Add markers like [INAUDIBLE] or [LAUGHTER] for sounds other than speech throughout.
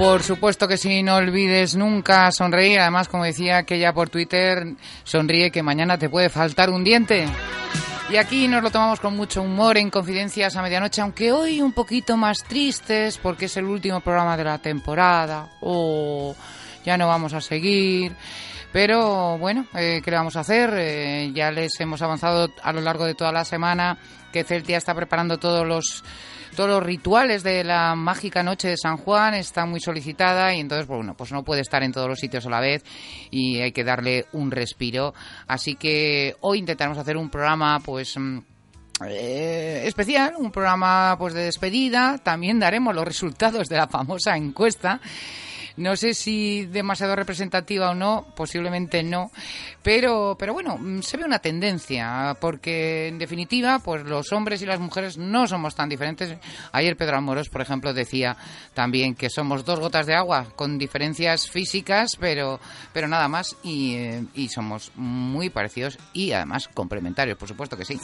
Por supuesto que sí, no olvides nunca sonreír. Además, como decía aquella por Twitter, sonríe que mañana te puede faltar un diente. Y aquí nos lo tomamos con mucho humor en Confidencias a Medianoche, aunque hoy un poquito más tristes porque es el último programa de la temporada. O ya no vamos a seguir. Pero bueno, eh, ¿qué le vamos a hacer? Eh, ya les hemos avanzado a lo largo de toda la semana que Celtia está preparando todos los todos los rituales de la mágica noche de San Juan está muy solicitada y entonces pues, bueno pues no puede estar en todos los sitios a la vez y hay que darle un respiro así que hoy intentaremos hacer un programa pues mm, eh, especial, un programa pues de despedida. También daremos los resultados de la famosa encuesta. No sé si demasiado representativa o no, posiblemente no, pero, pero bueno, mm, se ve una tendencia, porque en definitiva, pues los hombres y las mujeres no somos tan diferentes. Ayer Pedro Amoros, por ejemplo, decía también que somos dos gotas de agua con diferencias físicas, pero, pero nada más, y, eh, y somos muy parecidos y además complementarios, por supuesto que sí.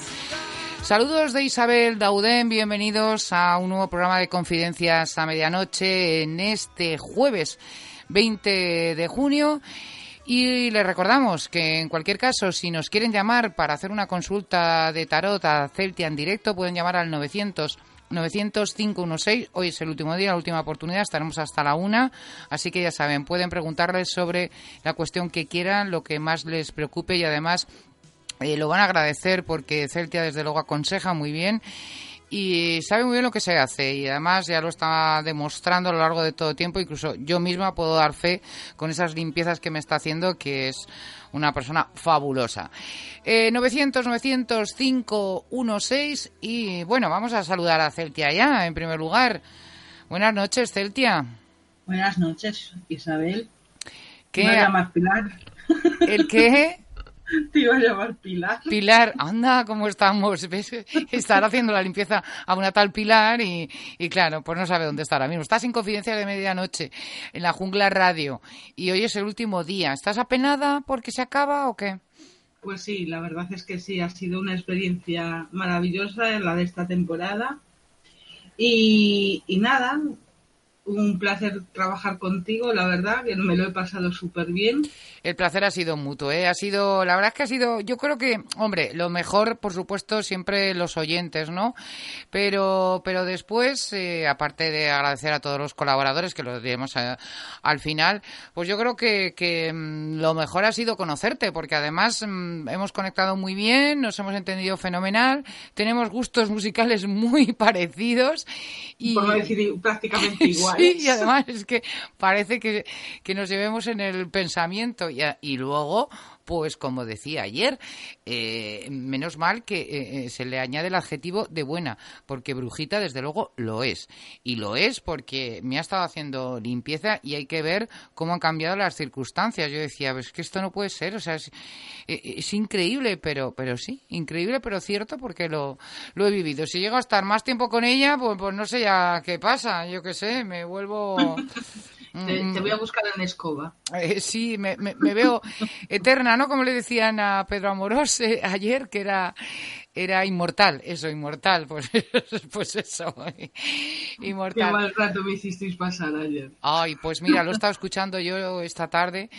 Saludos de Isabel Daudén, bienvenidos a un nuevo programa de Confidencias a Medianoche en este jueves 20 de junio. Y les recordamos que en cualquier caso, si nos quieren llamar para hacer una consulta de tarot a Celtia en directo, pueden llamar al 900 900-516. Hoy es el último día, la última oportunidad. Estaremos hasta la una. Así que ya saben, pueden preguntarles sobre la cuestión que quieran, lo que más les preocupe y además eh, lo van a agradecer porque Celtia desde luego aconseja muy bien y sabe muy bien lo que se hace y además ya lo está demostrando a lo largo de todo el tiempo. Incluso yo misma puedo dar fe con esas limpiezas que me está haciendo que es una persona fabulosa. Eh, 900 900 516 y bueno, vamos a saludar a Celtia ya en primer lugar. Buenas noches, Celtia. Buenas noches, Isabel. ¿Qué? ¿Me llamas Pilar? ¿El qué? [LAUGHS] Te iba a llamar Pilar. Pilar, anda, ¿cómo estamos? ¿Ves? Estar haciendo la limpieza a una tal Pilar y, y claro, pues no sabe dónde está ahora mismo. Estás en Confidencia de Medianoche, en la Jungla Radio, y hoy es el último día. ¿Estás apenada porque se acaba o qué? Pues sí, la verdad es que sí, ha sido una experiencia maravillosa en la de esta temporada. Y, y nada, un placer trabajar contigo, la verdad, que me lo he pasado súper bien. El placer ha sido mutuo, ¿eh? Ha sido, la verdad es que ha sido, yo creo que, hombre, lo mejor, por supuesto, siempre los oyentes, ¿no? Pero, pero después, eh, aparte de agradecer a todos los colaboradores, que lo diremos eh, al final, pues yo creo que, que mm, lo mejor ha sido conocerte, porque además mm, hemos conectado muy bien, nos hemos entendido fenomenal, tenemos gustos musicales [LAUGHS] muy parecidos y... Por no decir prácticamente [LAUGHS] igual. Sí, y además es que parece que, que nos llevemos en el pensamiento. Y, y luego, pues como decía ayer, eh, menos mal que eh, eh, se le añade el adjetivo de buena, porque Brujita desde luego lo es. Y lo es porque me ha estado haciendo limpieza y hay que ver cómo han cambiado las circunstancias. Yo decía, pues que esto no puede ser, o sea, es, eh, es increíble, pero, pero sí, increíble, pero cierto porque lo, lo he vivido. Si llego a estar más tiempo con ella, pues, pues no sé ya qué pasa, yo qué sé, me vuelvo... [LAUGHS] Te, te voy a buscar en escoba. Eh, sí, me, me- me veo [LAUGHS] eterna, ¿no? Como le decían a Pedro Amorós eh, ayer, que era, era inmortal, eso, inmortal, [LAUGHS] pues, pues eso, Qué inmortal. mal rato me hicisteis pasar ayer. Ay, pues mira, lo he estado escuchando yo esta tarde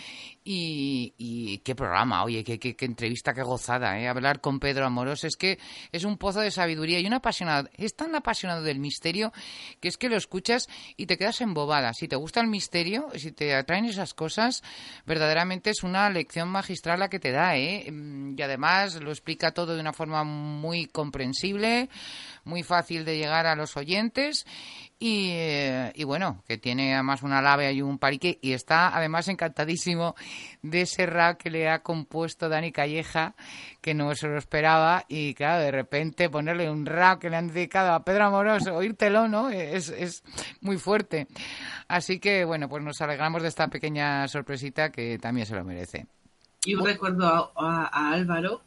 y, y qué programa, oye, qué, qué, qué entrevista, qué gozada, ¿eh? Hablar con Pedro Amorós es que es un pozo de sabiduría y un apasionado, es tan apasionado del misterio que es que lo escuchas y te quedas embobada. Si te gusta el misterio, si te atraen esas cosas, verdaderamente es una lección magistral la que te da, ¿eh? Mm, Y además lo explica todo de una forma muy comprensible, muy fácil de llegar a los oyentes y, eh, y bueno, que tiene además una lave y un parique y está además encantadísimo de ese rap que le ha compuesto Dani Calleja, que no se lo esperaba y claro, de repente ponerle un rap que le han dedicado a Pedro Amorós, oírtelo, ¿no? Es, es muy fuerte. Así que bueno, pues nos alegramos de esta pequeña sorpresita que también se lo merece. Y un recuerdo a, a- a Álvaro,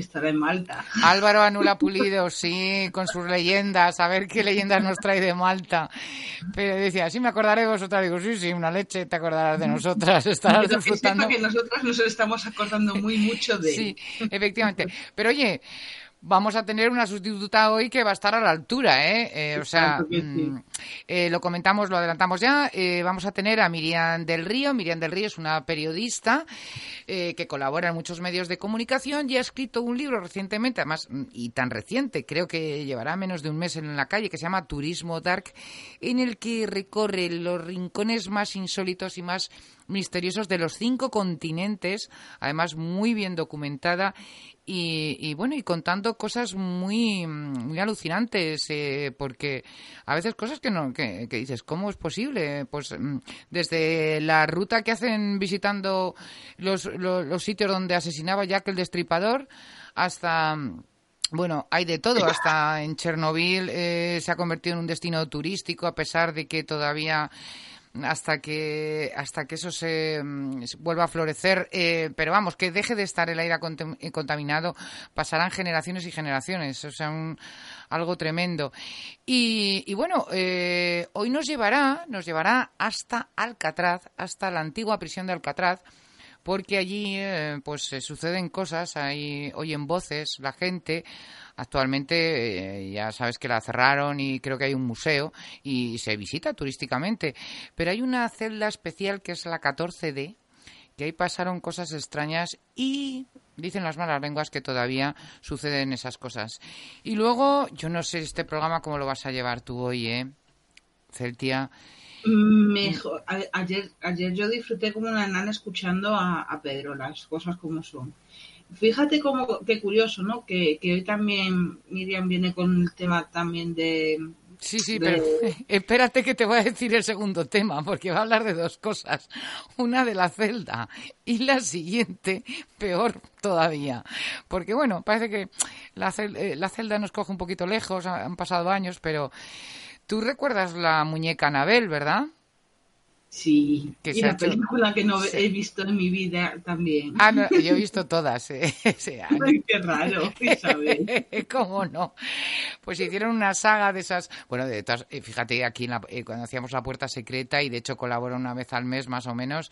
estará en Malta. Álvaro Anula [LAUGHS] Pulido, sí, con sus leyendas, a ver qué leyendas nos trae de Malta. Pero decía, sí, me acordaré de vosotras. Digo, sí, sí, una leche, te acordarás de nosotras, estarás Pero que sepa disfrutando. que nosotros nos estamos acordando muy mucho de Sí, efectivamente. Pero oye, vamos a tener una sustituta hoy que va a estar a la altura, ¿eh? Eh, o sea, sí. mm, eh, lo comentamos, lo adelantamos ya. Eh, vamos a tener a Miriam del Río. Miriam del Río es una periodista que colabora en muchos medios de comunicación y ha escrito un libro recientemente, además, mm, y tan reciente, creo que llevará menos de un mes en la calle, que se llama Turismo Dark, en el que recorre los rincones más insólitos y más misteriosos de los cinco continentes, además muy bien documentada y, y bueno, y contando cosas muy, muy alucinantes, eh, porque a veces cosas que no, que, que dices, ¿cómo es posible? Pues mm, desde la ruta que hacen visitando los, los, los sitios donde asesinaba Jack el Destripador hasta mm, bueno, hay de todo. Hasta en Chernobyl eh, se ha convertido en un destino turístico, a pesar de que todavía hasta que hasta que eso se, mm, se vuelva a florecer, eh, pero vamos, que deje de estar el aire eh, contaminado, pasarán generaciones y generaciones, o sea, un- algo tremendo. Y, y bueno, eh, hoy nos llevará, nos llevará hasta Alcatraz, hasta la antigua prisión de Alcatraz, porque allí eh, pues se suceden cosas, ahí oyen voces la gente. Actualmente eh, ya sabes que la cerraron y creo que hay un museo y se visita turísticamente, pero hay una celda especial que es la 14D, que ahí pasaron cosas extrañas y dicen las malas lenguas que todavía suceden esas cosas. Y luego, yo no sé este programa cómo lo vas a llevar tú hoy, ¿eh? Celtia. Mejor. A- ayer, ayer yo disfruté como una nana escuchando a, a Pedro, las cosas como son. Fíjate cómo, qué curioso, ¿no? Que, que hoy también Miriam viene con el tema también de... Sí, sí, pero [LAUGHS] espérate que te voy a decir el segundo tema, porque va a hablar de dos cosas. Una de la celda y la siguiente, peor todavía. Porque bueno, parece que la, cel- eh, la celda nos coge un poquito lejos, ha- han pasado años, pero tú recuerdas la muñeca Anabel, ¿verdad? Sí, Que y la hecho- película que no Sí. he visto en mi vida también. Ah, no, yo he visto todas. ¿eh? [LAUGHS] Ay, qué raro, Isabel. [LAUGHS] ¿Cómo no? Pues hicieron una saga de esas. Bueno, de todas, eh, fíjate aquí en la- eh, cuando hacíamos la puerta secreta y de hecho colabora una vez al mes más o menos,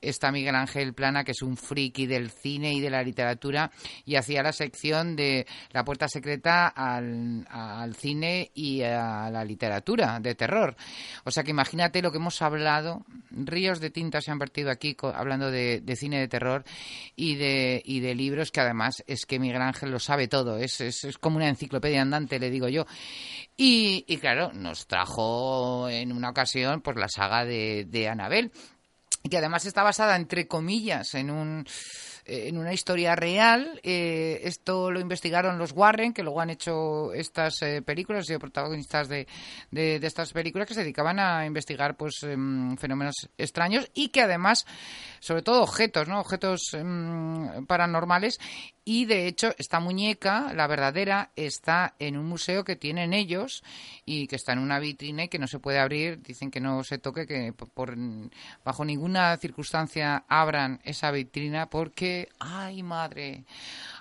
está Miguel Ángel Plana, que es un friki del cine y de la literatura, y hacía la sección de la puerta secreta al, al cine y a la literatura de terror. O sea que imagínate lo que hemos hablado, ríos de tinta se han vertido aquí hablando de, cine de terror y de, libros que además es que Miguel Ángel lo sabe todo, es, como una enciclopedia andante, le digo yo. Y, claro, nos trajo en una ocasión pues la saga de, de Anabel, que además está basada, entre comillas, en un en una historia real. Eh, esto lo investigaron los Warren, que luego han hecho estas eh, películas, han sido protagonistas de, de, estas películas que se dedicaban a investigar pues em, fenómenos extraños y que además, sobre todo objetos, ¿no? Objetos em, paranormales. Y de hecho, esta muñeca, la verdadera, está en un museo que tienen ellos y que está en una vitrina y que no se puede abrir. Dicen que no se toque, que por- bajo ninguna circunstancia abran esa vitrina porque, ay madre,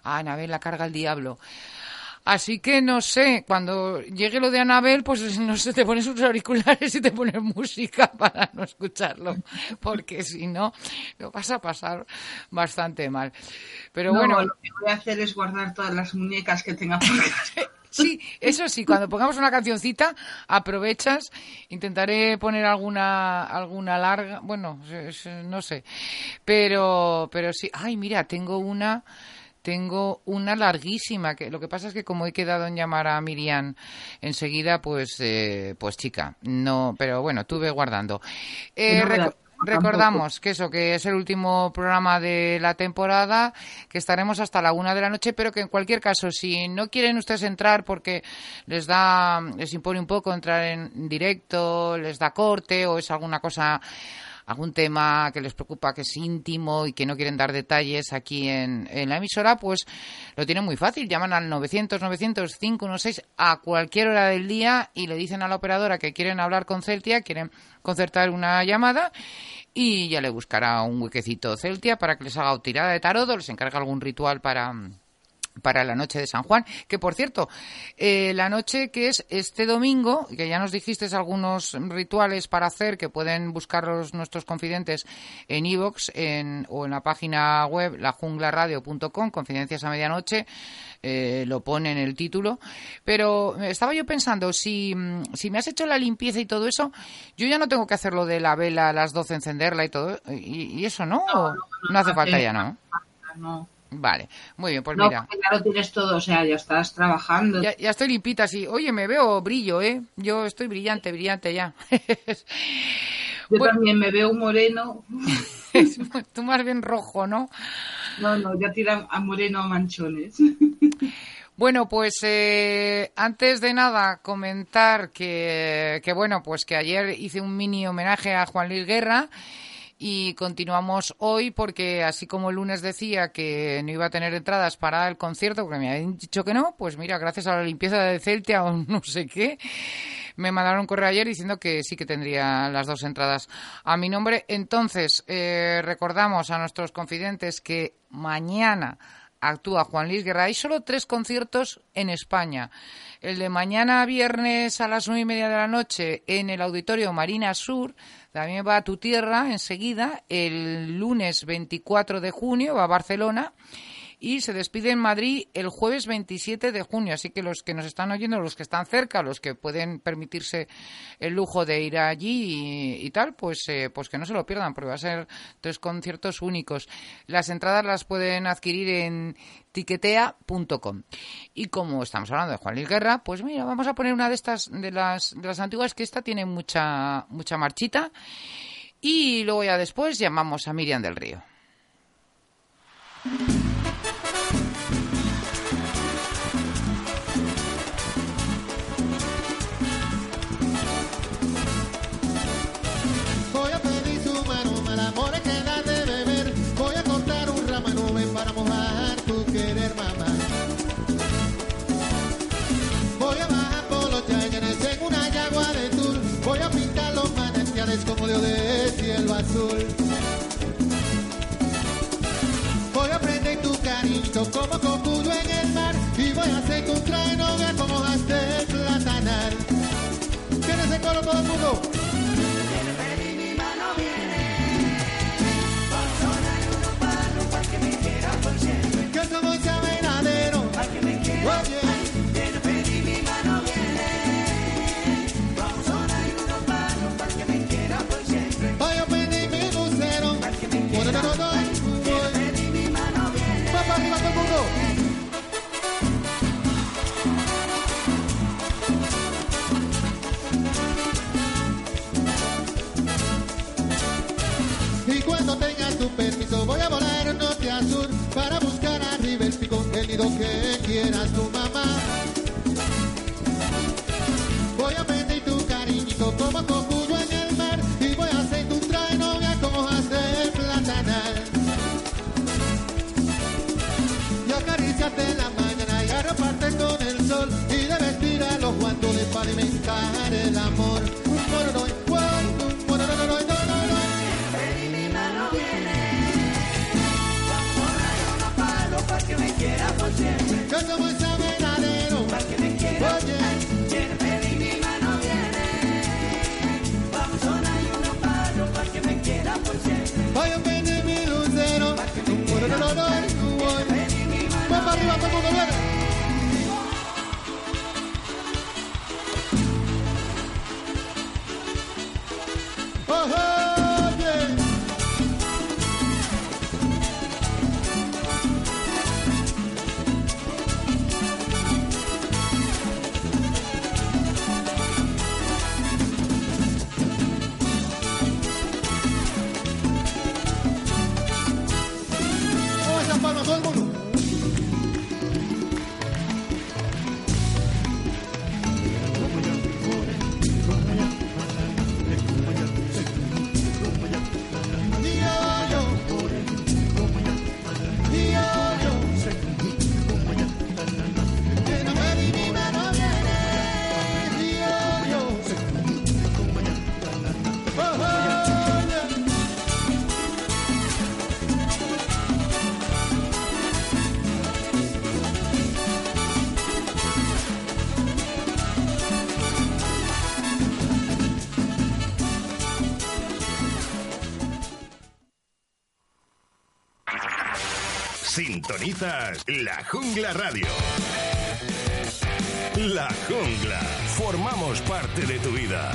a Anabel la carga el diablo. Así que no sé, cuando llegue lo de Anabel, pues [LAUGHS] no sé, te pones unos auriculares y te pones música [LAUGHS] para no escucharlo, porque si no, lo vas a pasar bastante mal. Pero No, bueno, lo que voy a hacer es guardar todas las muñecas que tenga por casa. [LAUGHS] Sí, eso sí, cuando pongamos una cancioncita, aprovechas, intentaré poner alguna alguna larga, bueno, es- es- no sé, pero pero sí, ay, mira, tengo una tengo una larguísima, que lo que pasa es que como he quedado en llamar a Miriam enseguida, pues eh, pues chica, no, pero bueno, tuve guardando. Eh, No Recordamos que eso, que es el último programa de la temporada, que estaremos hasta la una de la noche, pero que en cualquier caso, si no quieren ustedes entrar porque les da, les impone un poco entrar en directo, les da corte o es alguna cosa, algún tema que les preocupa que es íntimo y que no quieren dar detalles aquí en, en la emisora, pues lo tienen muy fácil. Llaman al 900 900 516 a cualquier hora del día y le dicen a la operadora que quieren hablar con Celtia, quieren concertar una llamada y ya le buscará un huequecito Celtia para que les haga tirada de tarot o les encarga algún ritual para para la noche de San Juan, que por cierto, eh, la noche que es este domingo, que ya nos dijiste algunos rituales para hacer que pueden buscar los, nuestros confidentes en iVoox en, o en la página web lajunglaradio.com, confidencias a medianoche, eh, lo pone en el título, pero estaba yo pensando, si, si me has hecho la limpieza y todo eso, yo ya no tengo que hacer lo de la vela a las 12 encenderla y todo, y, y eso no, ¿O no hace falta ya, ¿no? No, Vale, muy bien, pues no mira. ya lo tienes todo, o sea, ya estás trabajando. Ya, ya estoy limpita, sí. Oye, me veo brillo, ¿eh? Yo estoy brillante, brillante ya. [LAUGHS] Yo Bueno. también me veo moreno. [LAUGHS] Tú más bien rojo, ¿no? No, no, ya tira a moreno a manchones. [LAUGHS] Bueno, pues eh, antes de nada comentar que, que, bueno, pues que ayer hice un mini homenaje a Juan Luis Guerra y continuamos hoy porque así como el lunes decía que no iba a tener entradas para el concierto porque me habían dicho que no, pues mira, gracias a la limpieza de Celtia o [LAUGHS] no sé qué, me mandaron un correo ayer diciendo que sí que tendría las dos entradas a mi nombre. Entonces, eh, recordamos a nuestros confidentes que mañana actúa Juan Luis Guerra. Hay solo tres conciertos en España. El de mañana viernes a las nueve y media de la noche en el Auditorio Marina Sur. También va a tu tierra enseguida. El lunes 24 de junio va a Barcelona. Y se despide en Madrid el jueves 27 de junio. Así que los que nos están oyendo, los que están cerca, los que pueden permitirse el lujo de ir allí y, tal, pues, eh, pues que no se lo pierdan, porque va a ser tres conciertos únicos. Las entradas las pueden adquirir en tiquetea.com. Y como estamos hablando de Juan Luis Guerra, pues mira, vamos a poner una de estas, de las, de las antiguas, que esta tiene mucha, mucha marchita. Y luego ya después llamamos a Miriam del Río. como pido que quieras tú. La Jungla Radio. La Jungla. Formamos parte de tu vida.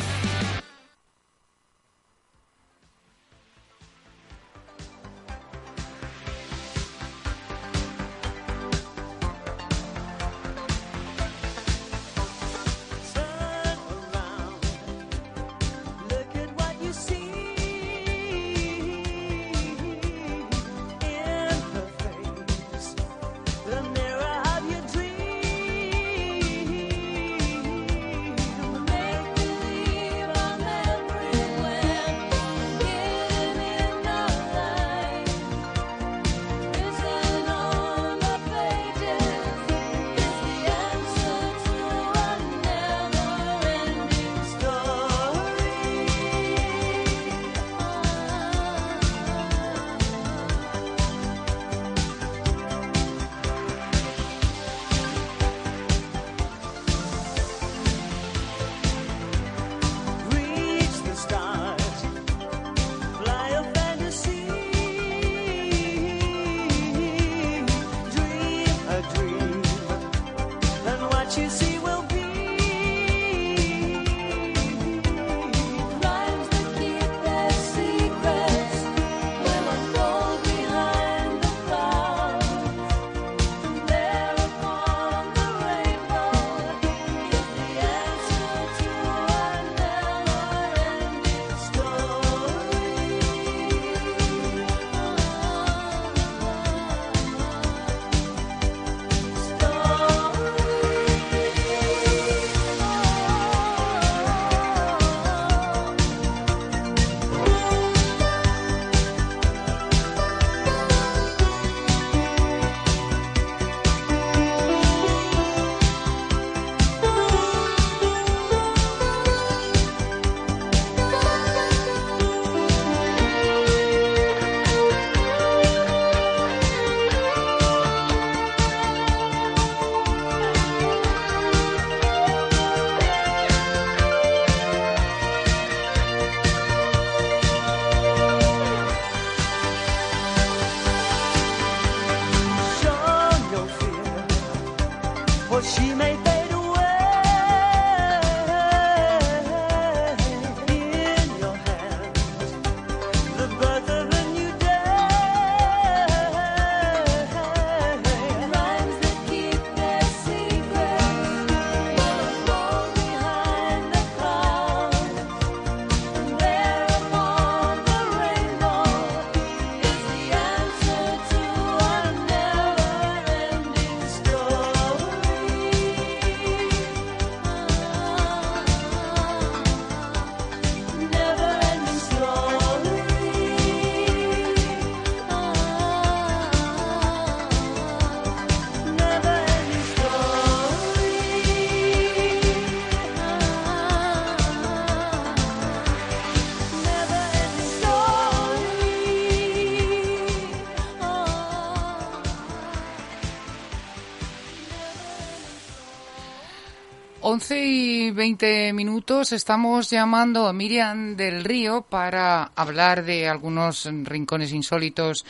20 minutos estamos llamando a Miriam del Río para hablar de algunos rincones insólitos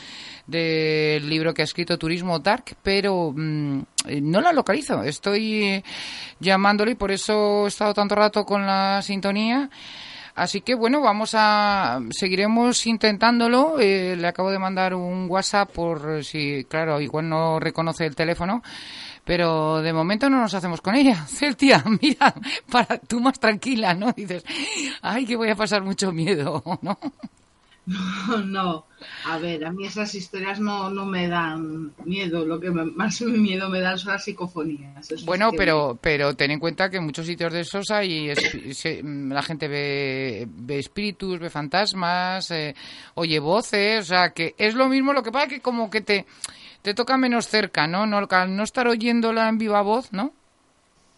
del libro que ha escrito Turismo Dark, pero mm, no la localizo. Estoy llamándole y por eso he estado tanto rato con la sintonía. Así que bueno, vamos a seguiremos intentándolo. Eh, le acabo de mandar un WhatsApp por si, claro, igual no reconoce el teléfono, pero de momento no nos hacemos con ella. [LAUGHS] Celtia, mira, para tú más tranquila, ¿no? Dices, ay, que voy a pasar mucho miedo, [LAUGHS] ¿no? No, a ver, a mí esas historias no, no me dan miedo. Lo que más miedo me dan son las psicofonías. Eso Bueno, es que- pero pero ten en cuenta que en muchos sitios de esos hay se- mm, la gente ve, ve espíritus, ve fantasmas, eh, oye voces, o sea que es lo mismo. Lo que pasa que como que te te toca menos cerca, ¿no? No al no estar oyéndola en viva voz, ¿no?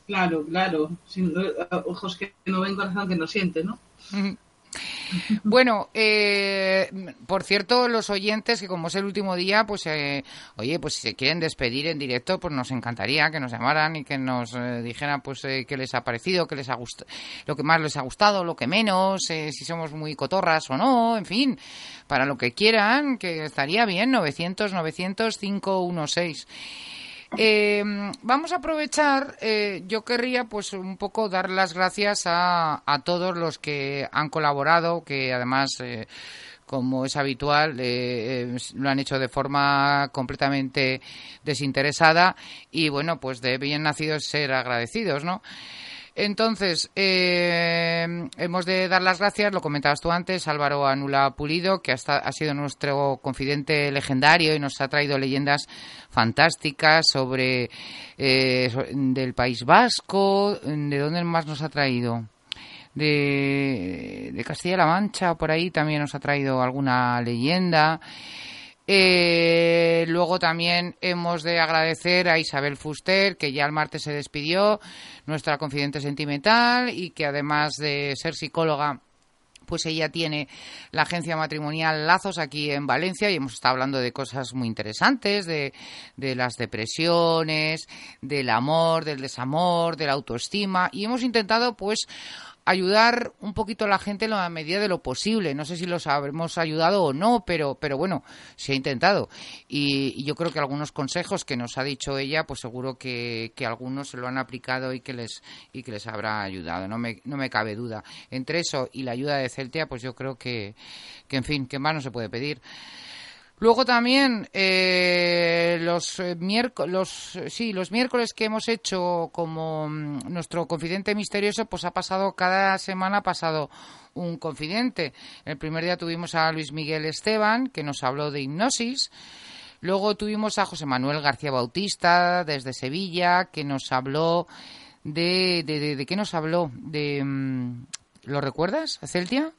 Claro, claro. Sin- ojos que no ven, corazón que no siente, ¿no? [LAUGHS] Bueno, eh, por cierto, los oyentes que como es el último día, pues eh, oye, pues si se quieren despedir en directo, pues nos encantaría que nos llamaran y que nos eh, dijeran pues eh, qué les ha parecido, qué les ha gustado, lo que más les ha gustado, lo que menos, eh, si somos muy cotorras o no, en fin, para lo que quieran, que estaría bien, 900 900 516. Eh, vamos a aprovechar, eh, yo querría pues un poco dar las gracias a, a todos los que han colaborado, que además, eh, como es habitual, eh, eh, lo han hecho de forma completamente desinteresada y bueno, pues de bien nacidos ser agradecidos, ¿no? Entonces, eh, hemos de dar las gracias, lo comentabas tú antes, Álvaro Anula Pulido, que hasta, ha sido nuestro confidente legendario y nos ha traído leyendas fantásticas sobre eh, del País Vasco. ¿De dónde más nos ha traído? De, de Castilla-La Mancha, por ahí también nos ha traído alguna leyenda. Eh, luego también hemos de agradecer a Isabel Fuster, que ya el martes se despidió, nuestra confidente sentimental, y que además de ser psicóloga, pues ella tiene la agencia matrimonial Lazos aquí en Valencia y hemos estado hablando de cosas muy interesantes, de, de las depresiones, del amor, del desamor, de la autoestima y hemos intentado pues ayudar un poquito a la gente en la medida de lo posible. No sé si los habremos ayudado o no, pero, pero bueno, se ha intentado. Y, yo creo que algunos consejos que nos ha dicho ella, pues seguro que, que algunos se lo han aplicado y que les, y que les habrá ayudado. No me, no me cabe duda. Entre eso y la ayuda de Celtia, pues yo creo que, que en fin, que más no se puede pedir. Luego también eh, los eh, los, eh, sí, los miércoles que hemos hecho como mm, nuestro confidente misterioso, pues ha pasado cada semana ha pasado un confidente. El primer día tuvimos a Luis Miguel Esteban que nos habló de hipnosis. Luego tuvimos a José Manuel García Bautista desde Sevilla que nos habló de de, de, de qué nos habló de mm, ¿lo recuerdas, Celtia?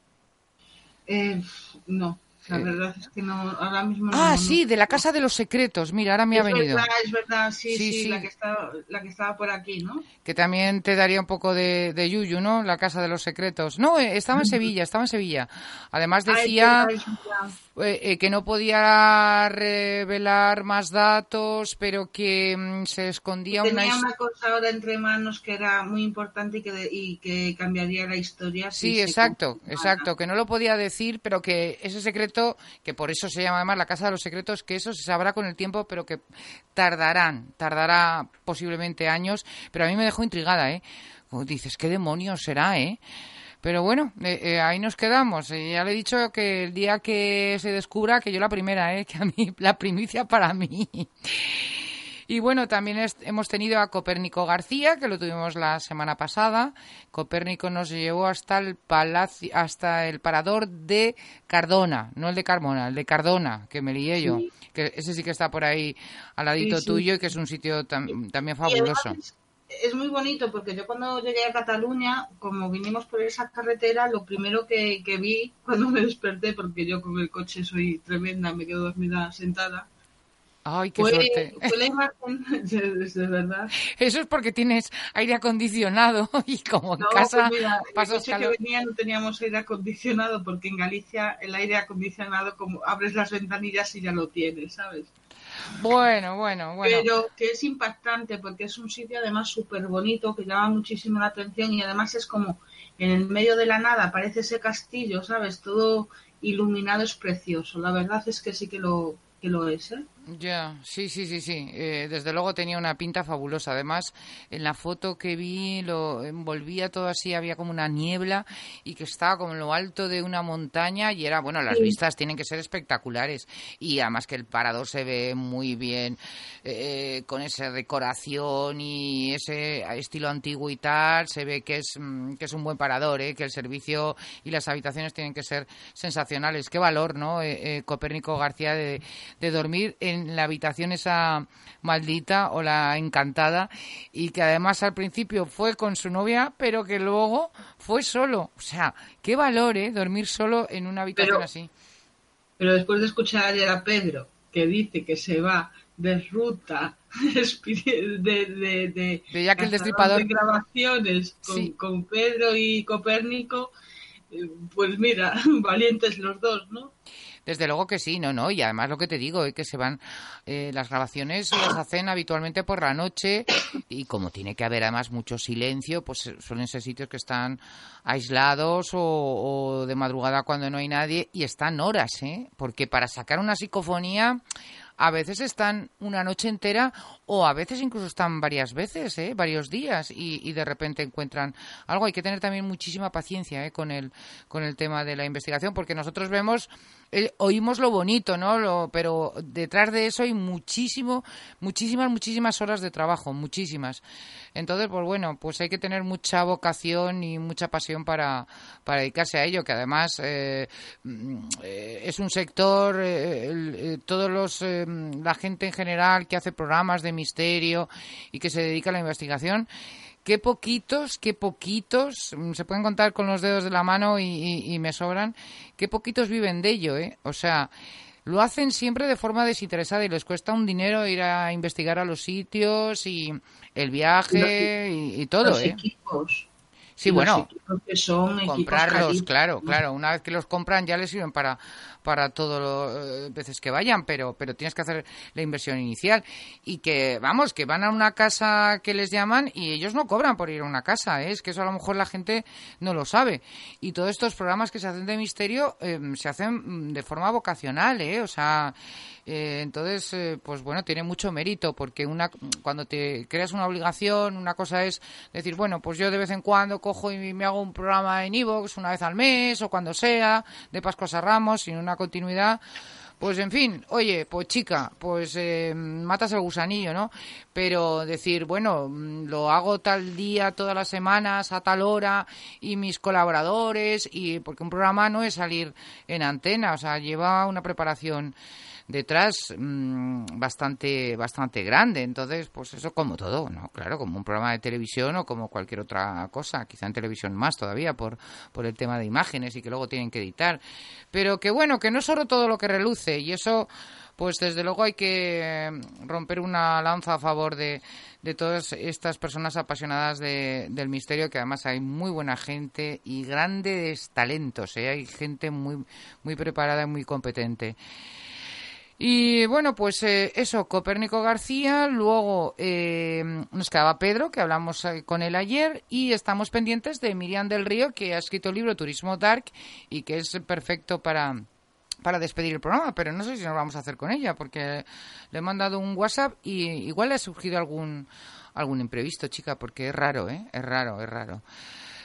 Eh, no, la verdad es que no, ahora mismo no. Ah, no- sí, de la Casa de los Secretos. Mira, ahora me ha es venido. Verdad, es verdad, sí, Sí, sí, sí. La, que estaba, la que estaba por aquí, ¿no? que también te daría un poco de, de yuyu, ¿no? La Casa de los Secretos. No, eh, estaba en [LAUGHS] Sevilla, estaba en Sevilla. Además decía. Eh, eh, que no podía revelar más datos, pero que mm, se escondía una... Tenía una cosa ahora entre manos que era muy importante y que, de- y que cambiaría la historia. si Sí, se exacto, exacto, que no lo podía decir, pero que ese secreto, que por eso se llama además la Casa de los Secretos, que eso se sabrá con el tiempo, pero que tardarán, tardará posiblemente años, pero a mí me dejó intrigada, ¿eh? Como dices, ¿qué demonios será, eh? Pero bueno, eh, eh, ahí nos quedamos. Eh, ya le he dicho que el día que se descubra, que yo la primera, ¿eh? Que a mí, [LAUGHS] la primicia para mí. Y bueno, también es- hemos tenido a Copérnico García, que lo tuvimos la semana pasada. Copérnico nos llevó hasta el palacio, hasta el parador de Cardona, no el de Carmona, el de Cardona, que me lié yo. Que ese sí que está por ahí al ladito Sí, sí. tuyo y que es un sitio tam- también Y además fabuloso. Es, muy bonito porque yo cuando llegué a Cataluña, como vinimos por esa carretera, lo primero que, que vi cuando me desperté, porque yo con el coche soy tremenda, me quedo dormida sentada, Ay, qué fue, suerte. fue la imagen, [LAUGHS] de, de verdad. Eso es porque tienes aire acondicionado [LAUGHS] y como en No, casa pues mira, pasas calor. que venía no teníamos aire acondicionado porque en Galicia el aire acondicionado como abres las ventanillas y ya lo tienes, ¿sabes? Bueno, bueno, bueno. pero que es impactante porque es un sitio además súper bonito que llama muchísimo la atención y además es como en el medio de la nada aparece ese castillo, ¿sabes? Todo iluminado es precioso. La verdad es que sí que lo que lo es, ¿eh? Ya, sí, sí, sí, sí. Eh, desde luego tenía una pinta fabulosa. Además, en la foto que vi lo envolvía todo así, había como una niebla y que estaba como en lo alto de una montaña y era, bueno, las Sí. vistas tienen que ser espectaculares y además que el parador se ve muy bien eh, con esa decoración y ese estilo antiguo y tal. Se ve que es mm, que es un buen parador, ¿eh? que el servicio y las habitaciones tienen que ser sensacionales. Qué valor, ¿no? Eh, eh, Copérnico García de, de dormir en la habitación esa maldita o la encantada y que además al principio fue con su novia, pero que luego fue solo. O sea, qué valor, ¿eh? Dormir solo en una habitación Pero- así. Pero después de escuchar ayer a Pedro que dice que se va de ruta [LAUGHS] de, de, el grabaciones con, Sí. con Pedro y Copérnico, eh, pues mira, [LAUGHS] valientes los dos, ¿no? Desde luego que sí, no, no, y además lo que te digo es que se van, eh, las grabaciones las hacen habitualmente por la noche y como tiene que haber además mucho silencio, pues eh, suelen ser sitios que están aislados o, o de madrugada cuando no hay nadie y están horas, ¿eh? Porque para sacar una psicofonía a veces están una noche entera o a veces incluso están varias veces, ¿eh? varios días y, y de repente encuentran algo. Hay que tener también muchísima paciencia ¿eh? con, el, con el tema de la investigación porque nosotros vemos, eh, oímos lo bonito, ¿no? Lo, pero detrás de eso hay muchísimo, muchísimas, muchísimas horas de trabajo, muchísimas. Entonces, pues bueno, pues hay que tener mucha vocación y mucha pasión para, para dedicarse a ello, que además eh, mm, eh, es un sector, el- todos los, eh, la gente en general que hace programas de misterio y que se dedica a la investigación, qué poquitos, qué poquitos, mm, se pueden contar con los dedos de la mano y, y- y me sobran, qué poquitos viven de ello, ¿eh? O sea, lo hacen siempre de forma desinteresada y les cuesta un dinero ir a investigar a los sitios y el viaje y, y todo, los ¿eh? equipos. Sí, bueno, equipos que son comprarlos, claro, claro. Una vez que los compran ya les sirven para para todas las veces que vayan, pero pero tienes que hacer la inversión inicial y que vamos, que van a una casa que les llaman y ellos no cobran por ir a una casa, ¿eh? es que eso a lo mejor la gente no lo sabe. Y todos estos programas que se hacen de misterio eh, se hacen mm, de forma vocacional, ¿eh? O sea, eh, entonces, eh, pues bueno, tiene mucho mérito porque una cuando te creas una obligación, una cosa es decir, bueno, pues yo de vez en cuando cojo y me hago un programa en Evox una vez al mes o cuando sea, de Pascuas a Ramos, sin una continuidad. Pues en fin, oye, pues chica, pues eh, matas el gusanillo, ¿no? Pero decir, bueno, mm, lo hago tal día, todas las semanas, a tal hora, y mis colaboradores, y porque un programa no es salir en antena, o sea, lleva una preparación detrás mm, bastante bastante grande entonces pues eso como todo no claro como un programa de televisión o como cualquier otra cosa quizá en televisión más todavía por por el tema de imágenes y que luego tienen que editar pero que bueno que no es solo todo lo que reluce y eso pues desde luego hay que eh, romper una lanza a favor de, de todas estas personas apasionadas de- del misterio, que además hay muy buena gente y grandes talentos, ¿eh? hay gente muy, muy preparada y muy competente. Y bueno, pues eh, eso, Copérnico García, luego eh, nos quedaba Pedro, que hablamos eh, con él ayer, y estamos pendientes de Miriam del Río, que ha escrito el libro Turismo Dark y que es perfecto para, para despedir el programa, pero no sé si nos vamos a hacer con ella, porque le he mandado un WhatsApp y igual le ha surgido algún, algún imprevisto, chica, porque es raro, ¿eh? Es raro, es raro.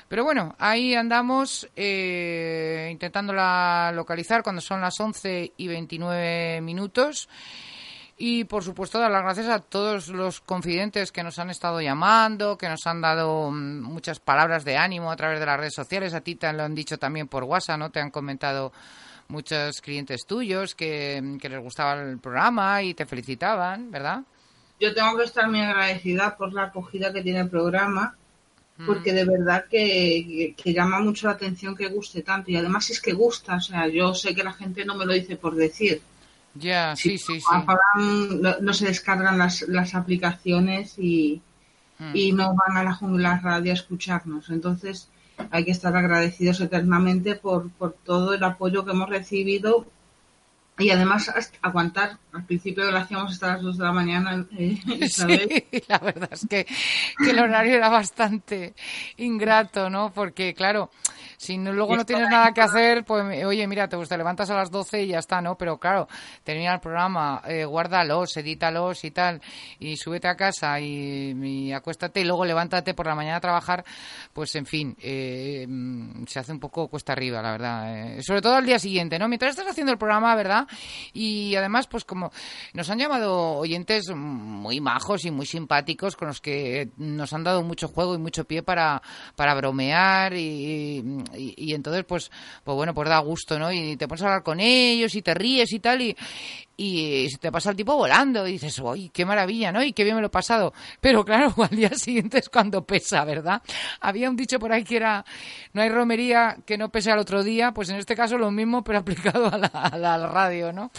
Pero bueno, ahí andamos eh, intentándola localizar cuando son las 11 y 29 minutos. Y por supuesto dar las gracias a todos los confidentes que nos han estado llamando, que nos han dado mm, muchas palabras de ánimo a través de las redes sociales. A ti te lo han dicho también por WhatsApp, ¿no? Te han comentado muchos clientes tuyos que, que les gustaba el programa y te felicitaban, ¿verdad? Yo tengo que estar muy agradecida por la acogida que tiene el programa, Mm. Porque de verdad que, que llama mucho la atención que guste tanto. Y además es que gusta, o sea, yo sé que la gente no me lo dice por decir. Ya, sí, sí, sí. Apagan, no, no se descargan las, las aplicaciones y, Mm. y no van a la jungla radio a escucharnos. Entonces hay que estar agradecidos eternamente por, por todo el apoyo que hemos recibido Y además aguantar, al principio lo hacíamos hasta las 2 de la mañana, eh. [LAUGHS] Sí, [LAUGHS] la verdad es que, que el horario era bastante ingrato, ¿no? Porque, claro, si no- luego no tienes nada que hacer, pues, oye, mira, te, pues, te levantas a las 12 y ya está, ¿no? Pero, claro, termina el programa, eh, guárdalos, edítalos y tal, y súbete a casa y, y acuéstate y luego levántate por la mañana a trabajar, pues, en fin, eh, mm, se hace un poco cuesta arriba, la verdad. eh. Sobre todo al día siguiente, ¿no? Mientras estás haciendo el programa, ¿verdad? Y además, pues como nos han llamado oyentes muy majos y muy simpáticos con los que nos han dado mucho juego y mucho pie para, para bromear y, y- y entonces, pues, pues bueno, pues da gusto, ¿no? Y te pones a hablar con ellos y te ríes y tal y, y te pasa el tiempo volando y dices, uy, qué maravilla, ¿no? Y qué bien me lo he pasado. Pero claro, [LAUGHS] al día siguiente es cuando pesa, ¿verdad? Había un dicho por ahí que era, no hay romería que no pese al otro día, pues en este caso lo mismo, pero aplicado a a la radio, ¿no?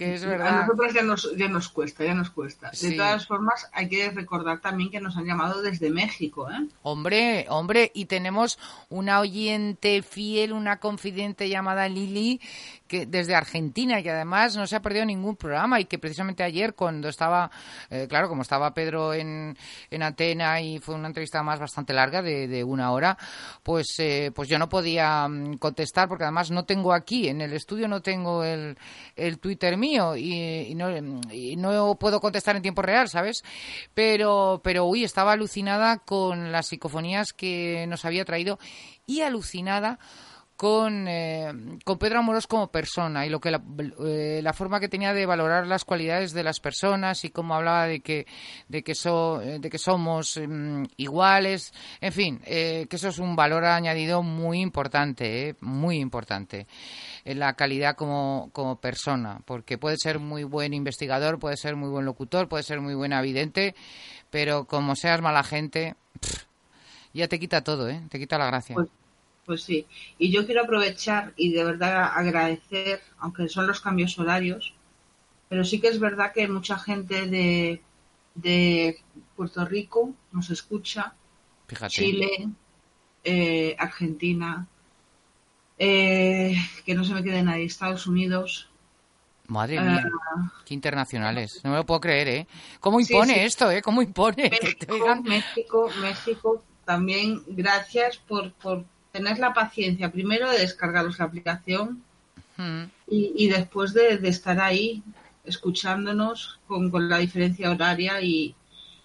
Que es A verdad. nosotros ya nos, ya nos cuesta, ya nos cuesta. Sí. De todas formas, hay que recordar también que nos han llamado desde México, ¿eh? Hombre, hombre, y tenemos una oyente fiel, una confidente llamada Lili, que desde Argentina, y además no se ha perdido ningún programa y que precisamente ayer cuando estaba, eh, claro, como estaba Pedro en, en Atena y fue una entrevista más bastante larga de, de una hora, pues, eh, pues yo no podía mm, contestar porque además no tengo aquí, en el estudio no tengo el, el Twitter mío y, y no, y no puedo contestar en tiempo real, ¿sabes? Pero, pero uy, estaba alucinada con las psicofonías que nos había traído y alucinada con, eh, con Pedro Amorós como persona y lo que la, eh, la forma que tenía de valorar las cualidades de las personas y cómo hablaba de que de que so- eh, de que somos mm, iguales. En fin eh, que eso es un valor añadido muy importante eh, muy importante en la calidad como, como persona porque puede ser muy buen investigador puede ser muy buen locutor puede ser muy buena vidente pero como seas mala gente ya te quita todo eh te quita la gracia. Pues, pues sí. Y yo quiero aprovechar y de verdad agradecer, aunque son los cambios horarios, pero sí que es verdad que mucha gente de, de Puerto Rico nos escucha, fíjate Chile, eh, Argentina, eh, que no se me quede nadie, Estados Unidos. Madre Ah. mía, qué internacionales. No me lo puedo creer, ¿eh? ¿Cómo impone sí. esto, eh? ¿Cómo impone? [LAUGHS] México. México, México, también gracias por, por tener la paciencia primero de descargaros la aplicación Mm. y, y después de, de estar ahí escuchándonos con, con la diferencia horaria y,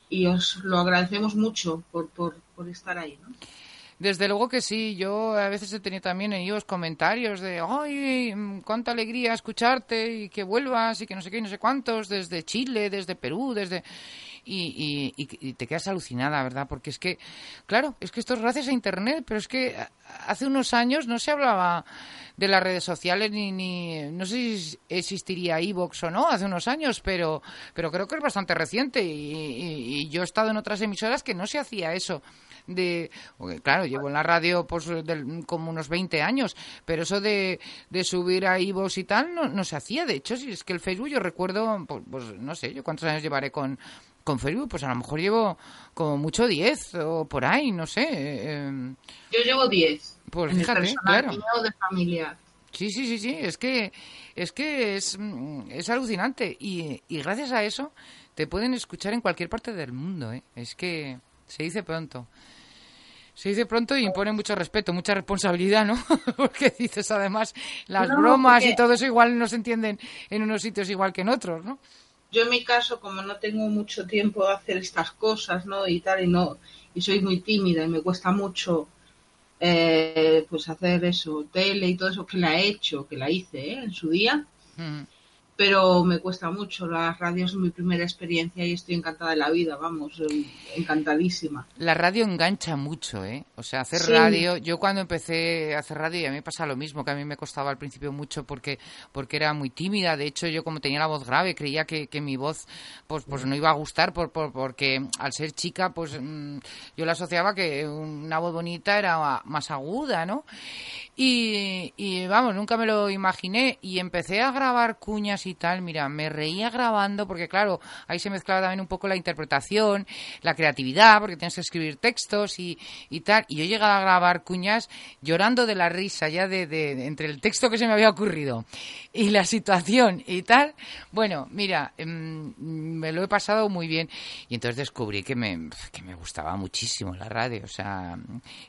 y os lo agradecemos mucho por, por, por estar ahí. ¿no? Desde luego que sí, yo a veces he tenido también en ellos comentarios de, ay, mm, cuánta alegría escucharte y que vuelvas y que no sé qué, y no sé cuántos, desde Chile, desde Perú, desde... Y, y- y- te quedas alucinada, ¿verdad? Porque es que, claro, es que esto es gracias a Internet, pero es que hace unos años no se hablaba de las redes sociales ni, ni no sé si existiría iVoox o no hace unos años, pero, pero creo que es bastante reciente y, y- yo he estado en otras emisoras que no se hacía eso de claro llevo en la radio pues del- como unos 20 años pero eso de, de subir a iVoox y tal no, no se hacía de hecho si es que el Facebook yo recuerdo pues, pues, no sé yo cuántos años llevaré con con Facebook pues a lo mejor llevo como mucho 10 o por ahí no sé eh, Yo llevo 10. Pues en fíjate, el claro. mío de familiar. Sí, sí, sí, sí, es que es que es, mm, es alucinante y, y gracias a eso te pueden escuchar en cualquier parte del mundo, ¿eh? Es que se dice pronto. Se dice pronto y impone mucho respeto, mucha responsabilidad, ¿no? [LAUGHS] porque dices además las No, bromas porque- y todo eso igual no se entienden en unos sitios igual que en otros, ¿no? Yo en mi caso, como no tengo mucho tiempo de hacer estas cosas, ¿no? Y tal, y no, y soy muy tímida y me cuesta mucho eh, pues hacer eso, tele y todo eso que la he hecho, que la hice ¿eh? en su día, Mm. Pero me cuesta mucho. La radio es mi primera experiencia y estoy encantada de la vida, vamos, encantadísima. La radio engancha mucho, ¿eh? O sea, hacer Sí. radio, yo cuando empecé a hacer radio y a mí me pasa lo mismo, que a mí me costaba al principio mucho porque porque era muy tímida, de hecho yo como tenía la voz grave creía que, que mi voz pues pues no iba a gustar por, por- porque al ser chica pues mm, yo la asociaba que una voz bonita era más aguda, ¿no? Y, y, vamos, nunca me lo imaginé. Y empecé a grabar cuñas y tal. Mira, me reía grabando porque, claro, ahí se mezclaba también un poco la interpretación, la creatividad, porque tienes que escribir textos y, y tal. Y yo llegaba a grabar cuñas llorando de la risa ya de, entre el texto que se me había ocurrido y la situación y tal. Bueno, mira, em, me lo he pasado muy bien. Y entonces descubrí que me, que me gustaba muchísimo la radio. O sea,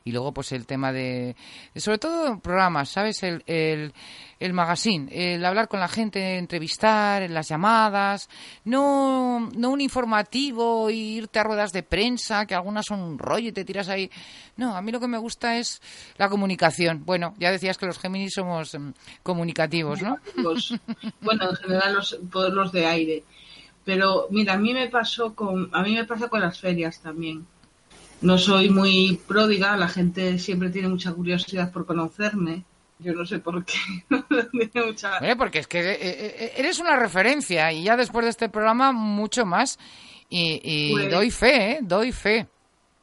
y luego pues el tema de, sobre todo programas, ¿sabes? El, el, el magazine, el hablar con la gente, entrevistar, las llamadas, no, no un informativo irte a ruedas de prensa, que algunas son un rollo y te tiras ahí. No, a mí lo que me gusta es la comunicación. Bueno, ya decías que los Géminis somos em, comunicativos, ¿no? Bueno, en general los, todos los de aire. Pero mira, a mí me pasó con, a mí me pasa con las ferias también. No soy muy pródiga, la gente siempre tiene mucha curiosidad por conocerme. Yo no sé por qué. [LAUGHS] Mucha- Eh, porque es que eh, eh, eres una referencia y ya después de este programa mucho más. Y, y Pues- doy fe, ¿eh? Doy fe.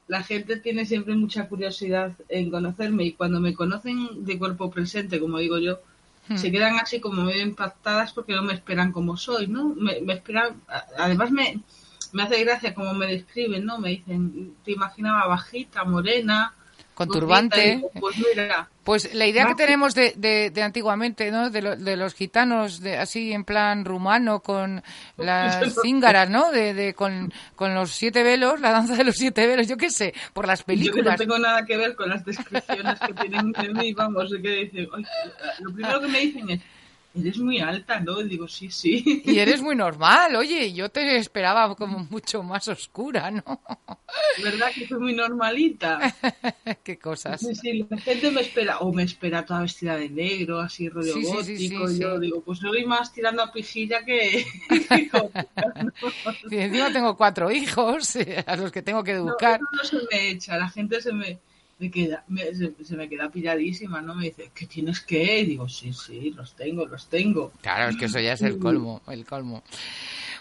La gente tiene siempre mucha curiosidad en conocerme y cuando me conocen de cuerpo presente, como digo yo, Hmm. se quedan así como medio impactadas porque no me esperan como soy, ¿no? Me, me esperan, además me, me hace gracia como me describen, ¿no? Me dicen, te imaginaba bajita, morena, Con gordita", turbante. pues mira, Pues la idea que tenemos de, de, de antiguamente, ¿no? De, lo- de los gitanos, de, así en plan rumano, con [LAUGHS] las cíngaras, ¿no? De, con, con los siete velos, la danza de los siete velos, yo qué sé, por las yo que no películas. tengo nada que ver con las descripciones que tienen de mí, vamos, que dicen, "Ay, lo primero que me dicen es, eres muy alta, ¿no? Y digo, sí, sí. Y eres muy [LAUGHS] normal, oye, yo te esperaba como mucho más oscura, ¿no? ¿Verdad que soy muy normalita? [LAUGHS] qué cosas. Sí, sí, la gente me espera, o me espera toda vestida de negro, así rollo Sí, gótico, sí, y yo digo, pues soy más tirando a pijilla que... ¿no? [LAUGHS] Y encima tengo cuatro hijos a los que tengo que No, educar. eso no se me echa, la gente se me, me queda, me- se, se me queda pilladísima, ¿no? Me dice, ¿qué tienes que? Y digo, sí, sí, los tengo, los tengo. Claro, es que eso ya es el colmo, el colmo.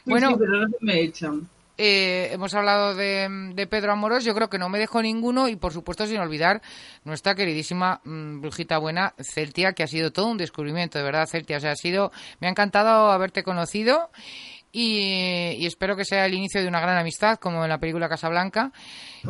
Bueno, sí, pero no se me echan. eh, hemos hablado de, de Pedro Amorós, yo creo que no me dejo ninguno y por supuesto sin olvidar nuestra queridísima mm, brujita buena Celtia, que ha sido todo un descubrimiento, de verdad Celtia, o sea, ha sido, me ha encantado haberte conocido y, y espero que sea el inicio de una gran amistad como en la película Casablanca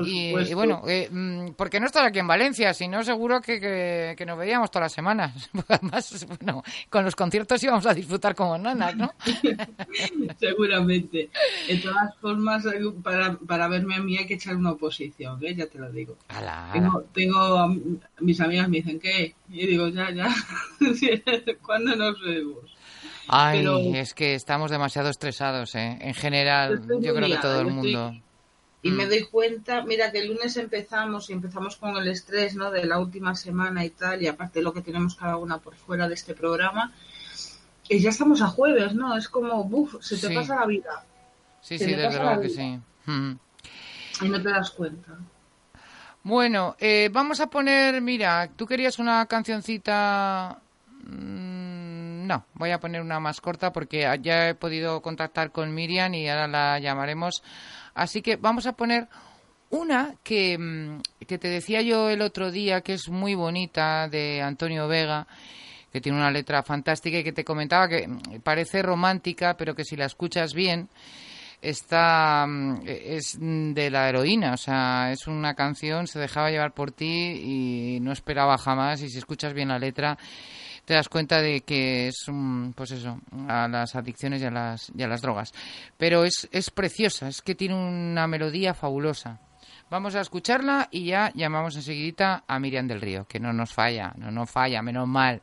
y, y bueno, eh, mm, porque no estás aquí en Valencia, si no seguro que, que, que nos veíamos todas las semanas, [LAUGHS] además, bueno, con los conciertos íbamos a disfrutar como nanas, ¿no? [LAUGHS] Seguramente. De todas formas, para, para verme a mí hay que echar una oposición, ¿eh? ya te lo digo. Ala, ala. Tengo, tengo mis amigas me dicen ¿qué? y digo ya ya [LAUGHS] ¿cuándo nos vemos? Ay, Pero- es que estamos demasiado estresados, ¿eh? En general, Yo creo que todo el yo estoy- mundo. y Mm. me doy cuenta mira que el lunes empezamos y empezamos con el estrés no de la última semana y tal y aparte lo que tenemos cada una por fuera de este programa y ya estamos a jueves no es como buf se te Sí. pasa la vida Sí, se sí, luego la que sí. Mm. y no te das cuenta Bueno, eh, vamos a poner, mira, tú querías una cancioncita... Mm, No, voy a poner una más corta porque ya he podido contactar con Miriam y ahora la llamaremos. Así que vamos a poner una que, mm, que te decía yo el otro día, que es muy bonita, de Antonio Vega, que tiene una letra fantástica y que te comentaba que mm, parece romántica, pero que si la escuchas bien, está mm, es de la heroína, o sea, es una canción, se dejaba llevar por ti y no esperaba jamás y si escuchas bien la letra te das cuenta de que es un, pues eso, a las adicciones y a las, y a las drogas. Pero es, es preciosa, es que tiene una melodía fabulosa. Vamos a escucharla y ya llamamos enseguidita a Miriam del Río, que no nos falla, no nos falla, menos mal.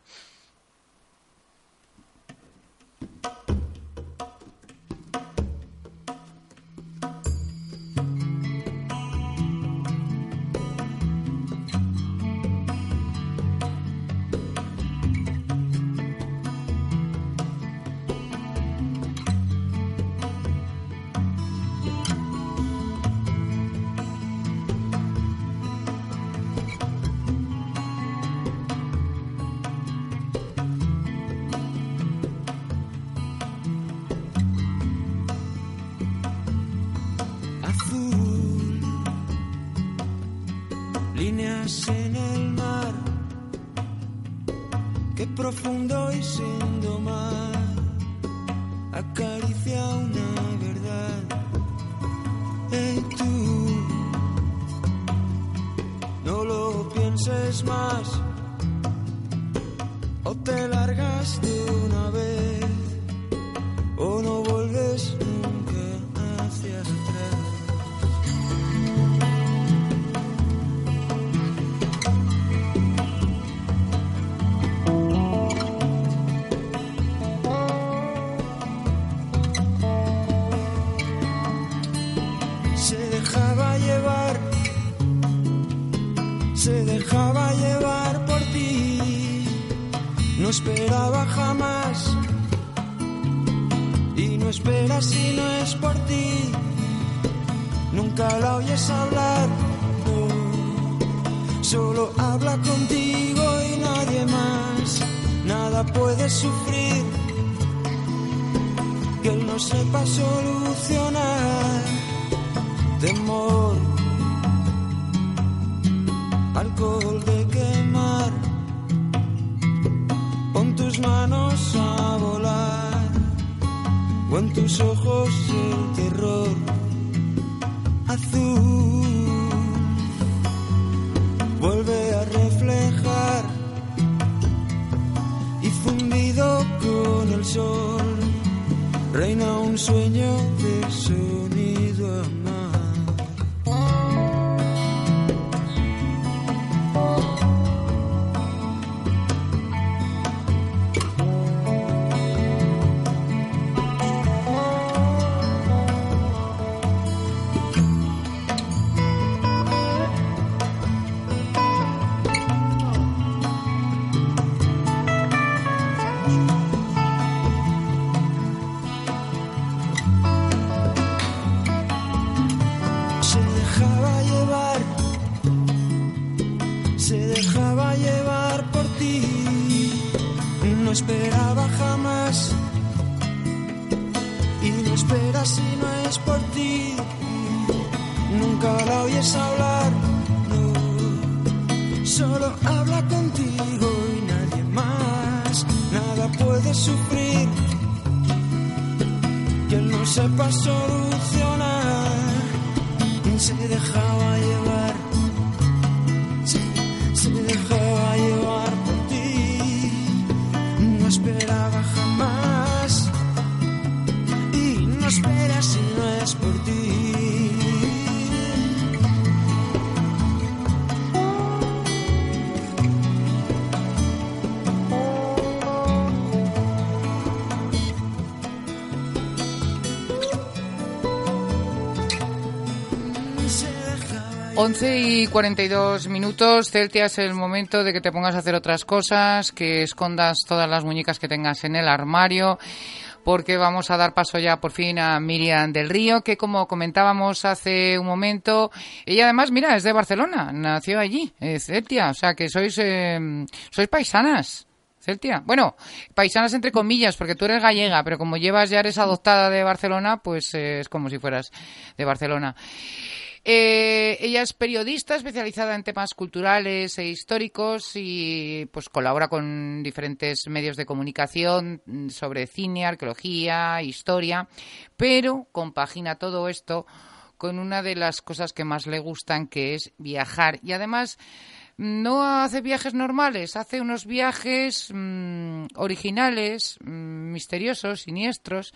olas en el mar, qué profundo y sin domar. 11 y 42 minutos. Celtia, es el momento de que te pongas a hacer otras cosas, que escondas todas las muñecas que tengas en el armario, porque vamos a dar paso ya por fin a Miriam del Río, que como comentábamos hace un momento, ella además, mira, es de Barcelona, nació allí, eh, Celtia, o sea que sois, eh, sois paisanas. Celtia. Bueno, paisanas entre comillas, porque tú eres gallega, pero como llevas ya eres adoptada de Barcelona, pues eh, es como si fueras de Barcelona. Eh, ella es periodista especializada en temas culturales e históricos y pues colabora con diferentes medios de comunicación mm, sobre cine, arqueología, historia, pero compagina todo esto con una de las cosas que más le gustan, que es viajar. Y además no hace viajes normales, hace unos viajes mm, originales, mm, misteriosos, siniestros,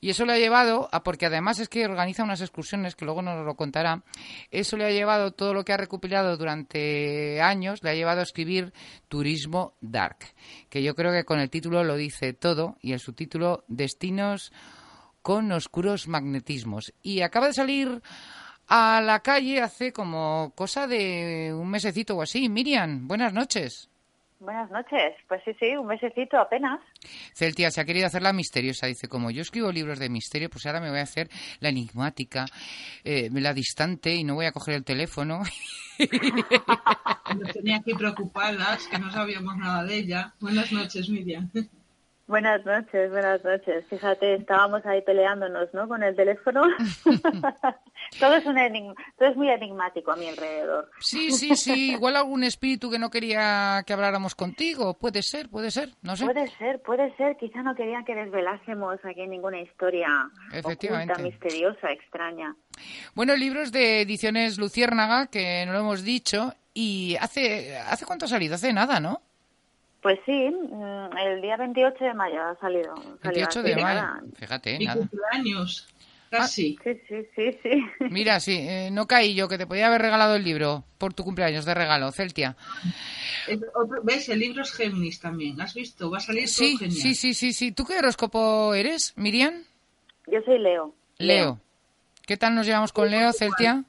y eso le ha llevado a, porque además es que organiza unas excursiones, que luego nos lo contará, eso le ha llevado, todo lo que ha recopilado durante años, le ha llevado a escribir Turismo Dark, que yo creo que con el título lo dice todo, y el subtítulo Destinos con oscuros magnetismos. Y acaba de salir a la calle hace como cosa de un mesecito o así. Miriam, buenas noches. Buenas noches. Pues sí, sí, un mesecito apenas. Celtia se ha querido hacer la misteriosa. Dice, como yo escribo libros de misterio, pues ahora me voy a hacer la enigmática, eh, la distante y no voy a coger el teléfono. [LAUGHS] Nos tenía aquí preocupadas, que no sabíamos nada de ella. Buenas noches, Miriam. Buenas noches, buenas noches. Fíjate, estábamos ahí peleándonos, ¿no? Con el teléfono. [LAUGHS] todo es un enigma, todo es muy enigmático a mi alrededor. Sí, sí, sí. Igual algún espíritu que no quería que habláramos contigo. Puede ser, puede ser. No sé. Puede ser, puede ser. Quizá no querían que desvelásemos aquí ninguna historia Efectivamente. oculta, misteriosa, extraña. Bueno, libros de ediciones Luciérnaga, que no lo hemos dicho. Y hace, ¿hace cuánto ha salido? Hace nada, ¿no? Pues sí, mm, el día 28 de mayo ha salido. salió 28 así, de mayo. nada. Fíjate, Mi nada. cumpleaños. Casi. Sí, sí, sí, sí. [LAUGHS] Mira, sí, eh, no caí yo, que te podía haber regalado el libro por tu cumpleaños de regalo, Celtia. Otro- ¿Ves? El libro es Géminis también. ¿Has visto? Va a salir todo Sí, genial. sí, sí, sí, sí. ¿Tú qué horóscopo eres, Miriam? Yo soy Leo. Leo. ¿Qué tal nos llevamos con Leo, Celtia?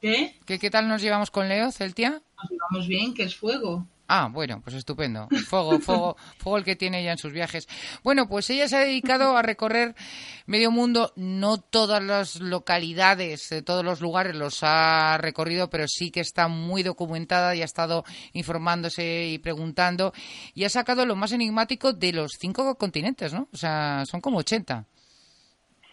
¿Qué? ¿Qué, ¿Qué tal nos llevamos con Leo, Celtia? Nos llevamos bien, que es fuego. Ah, bueno, pues estupendo. Fuego, fuego, fuego el que tiene ella en sus viajes. Bueno, pues ella se ha dedicado a recorrer medio mundo. No todas las localidades, de todos los lugares los ha recorrido, pero sí que está muy documentada y ha estado informándose y preguntando. Y ha sacado lo más enigmático de los cinco continentes, ¿no? O sea, son como 80.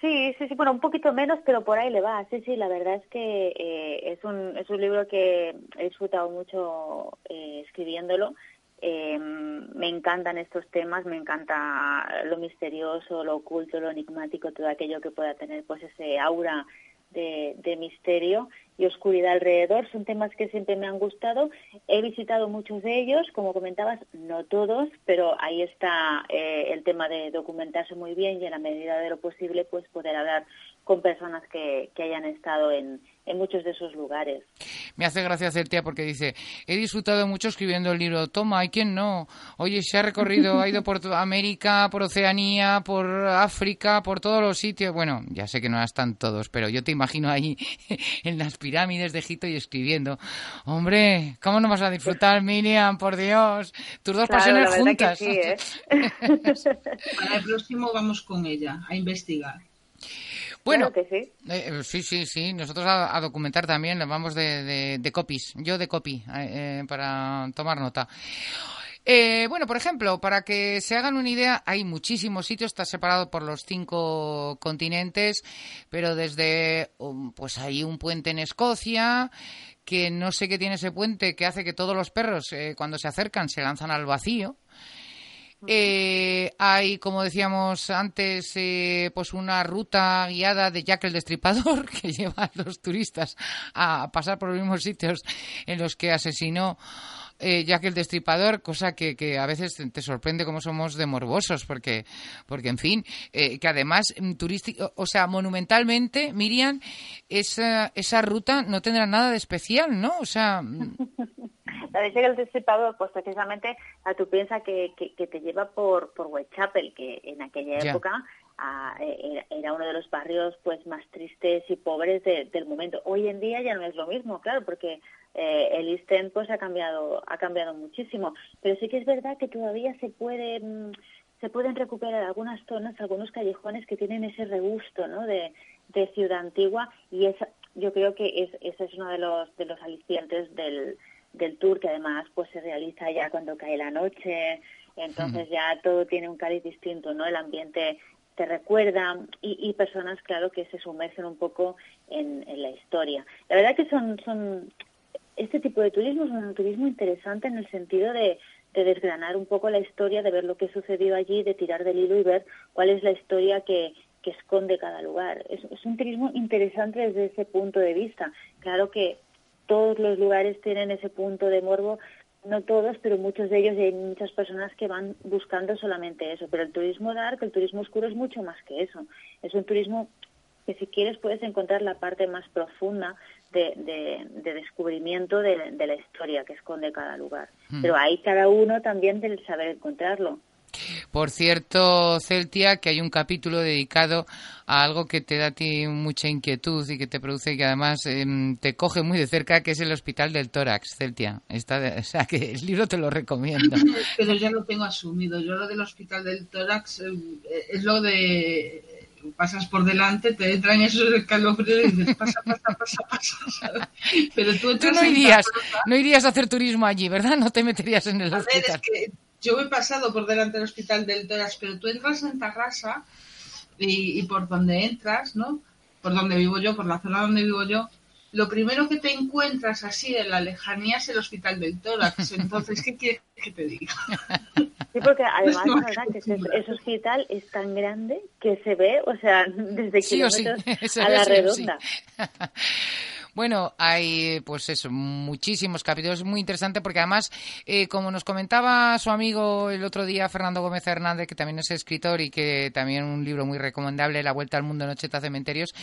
Sí, sí, sí, bueno, un poquito menos, pero por ahí le va. Sí, sí, la verdad es que eh, es, un, es un libro que he disfrutado mucho eh, escribiéndolo. Eh, me encantan estos temas, me encanta lo misterioso, lo oculto, lo enigmático, todo aquello que pueda tener pues ese aura de, misterio y oscuridad alrededor. Son temas que siempre me han gustado. He visitado muchos de ellos, como comentabas, no todos, pero ahí está eh, el tema de documentarse muy bien y en la medida de lo posible pues poder hablar con personas que, que hayan estado en, en muchos de esos lugares. Me hace gracia Celtia porque dice, he disfrutado mucho escribiendo el libro. Toma, ¿hay quien no? Oye, se ha recorrido, ha ido por toda América, por Oceanía, por África, por todos los sitios. Bueno, ya sé que no están todos, pero yo te imagino ahí [LAUGHS] en las pirámides de Egipto y escribiendo. Hombre, ¿cómo no vas a disfrutar, Miriam? Por Dios, tus dos Claro, la pasiones que juntas. sí, ¿eh? [LAUGHS] Para el próximo vamos con ella a investigar. Bueno, Claro que sí. Eh, sí, sí, sí. Nosotros a, a documentar también, vamos de, de, de copies. Yo de copy, eh, eh, para tomar nota. Eh, bueno, por ejemplo, para que se hagan una idea, hay muchísimos sitios, está separado por los cinco continentes, pero desde, um, pues hay un puente en Escocia, que no sé qué tiene ese puente, que hace que todos los perros, eh, cuando se acercan, se lanzan al vacío. Eh, hay, como decíamos antes, eh, pues una ruta guiada de Jack el Destripador [LAUGHS] que lleva a los turistas a pasar por los mismos sitios en los que asesinó eh, Jack el Destripador, cosa que, que a veces te, sorprende cómo somos de morbosos, porque, porque en fin, eh, que además mm, turístico, o sea, monumentalmente, Miriam, esa, esa ruta no tendrá nada de especial, ¿no? O sea, mm, [LAUGHS] La de el Destripador, pues precisamente a tú piensas que, que, que te lleva por, por Whitechapel, que en aquella Ya. época ah, era, era uno de los barrios pues más tristes y pobres de- del momento. Hoy en día ya no es lo mismo, claro, porque eh, el End pues ha cambiado, ha cambiado muchísimo. Pero sí que es verdad que todavía se puede mm, se pueden recuperar algunas zonas, algunos callejones que tienen ese regusto, ¿no? De, de ciudad antigua. Y esa, yo creo que es, ese es uno de los de los alicientes del del tour que además pues se realiza ya cuando cae la noche. Entonces ya todo tiene un cariz distinto no el ambiente te recuerda y, y personas claro que se sumergen un poco en, en la historia. La verdad que son son este tipo de turismo es un turismo interesante en el sentido de, de desgranar un poco la historia, de ver lo que sucedió allí, de tirar del hilo y ver cuál es la historia que, que esconde cada lugar. Es, es un turismo interesante desde ese punto de vista. Claro que todos los lugares tienen ese punto de morbo, no todos, pero muchos de ellos y hay muchas personas que van buscando solamente eso. Pero el turismo dark, el turismo oscuro es mucho más que eso. Es un turismo que si quieres puedes encontrar la parte más profunda de, de, de descubrimiento de, de la historia que esconde cada lugar. Mm. Pero hay cada uno también del saber encontrarlo. Por cierto, Celtia, que hay un capítulo dedicado a algo que te da a ti mucha inquietud y que te produce que además em, te coge muy de cerca, que es el Hospital del Tórax, Celtia. Está de- o sea, que el libro te lo recomiendo. [LAUGHS] Pero ya lo tengo asumido. Yo lo del hospital del tórax eh, es lo de pasas por delante, te entran esos escalofríos y dices pasa, pasa, pasa, pasa. Pero tú, Tú no irías, no irías a hacer turismo allí, ¿verdad? No te meterías en el a ver, hospital. es que Yo he pasado por delante del hospital del Toras, pero tú entras en Tarrasa y, y por donde entras, ¿no? Por donde vivo yo, por la zona donde vivo yo, lo primero que te encuentras así en la lejanía es el hospital del tórax. Entonces, ¿qué quieres que te diga? Sí, porque [LAUGHS] además, No verdad, que ese, hospital es tan grande que se ve, o sea, [LAUGHS] desde Sí o sí, kilómetros [LAUGHS] se a la sí. Bueno, hay pues eso, muchísimos capítulos, muy interesante porque además, eh, como nos comentaba su amigo el otro día, Fernando Gómez Hernández, que también es escritor y que también un libro muy recomendable, La Vuelta al Mundo, Nocheta Cementerios,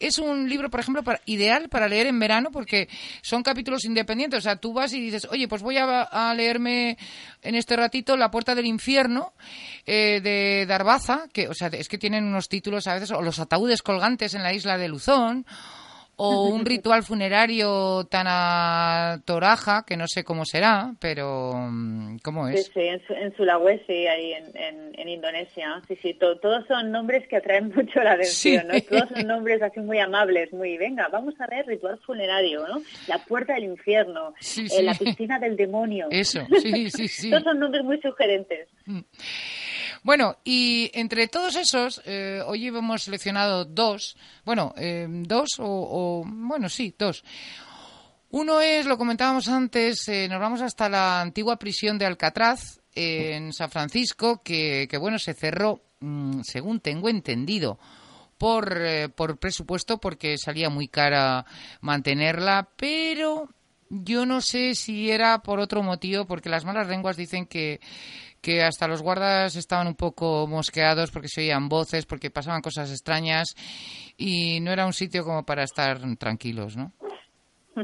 es un libro, por ejemplo, para- ideal para leer en verano porque son capítulos independientes, o sea, tú vas y dices, oye, pues voy a, a leerme en este ratito La Puerta del Infierno eh, de Darbaza, que, o sea, es que tienen unos títulos a veces, o Los Ataúdes Colgantes en la isla de Luzón, o un [LAUGHS] ritual funerario tan a toraja, que no sé cómo será, pero mm, ¿cómo es? sí, en, Su- en Sulawesi, ahí en, en, en Indonesia. Sí, sí, to- todos son nombres que atraen [LAUGHS] mucho la atención, Sí. ¿no? Todos son nombres así muy amables, muy, venga, vamos a ver ritual funerario, ¿no? La puerta del infierno, Sí, eh, la piscina del demonio. Eso, sí, sí, sí. [LAUGHS] Todos son nombres muy sugerentes. Bueno, y entre todos esos, eh, hoy hemos seleccionado dos, bueno, eh, dos o, bueno, sí, dos. Uno es, lo comentábamos antes, eh, nos vamos hasta la antigua prisión de Alcatraz, en San Francisco, que, que, bueno, se cerró, mm, según tengo entendido, por, eh, por presupuesto, porque salía muy cara mantenerla, pero yo no sé si era por otro motivo, porque las malas lenguas dicen que, que hasta los guardas estaban un poco mosqueados porque se oían voces, porque pasaban cosas extrañas y no era un sitio como para estar tranquilos, ¿no? [LAUGHS]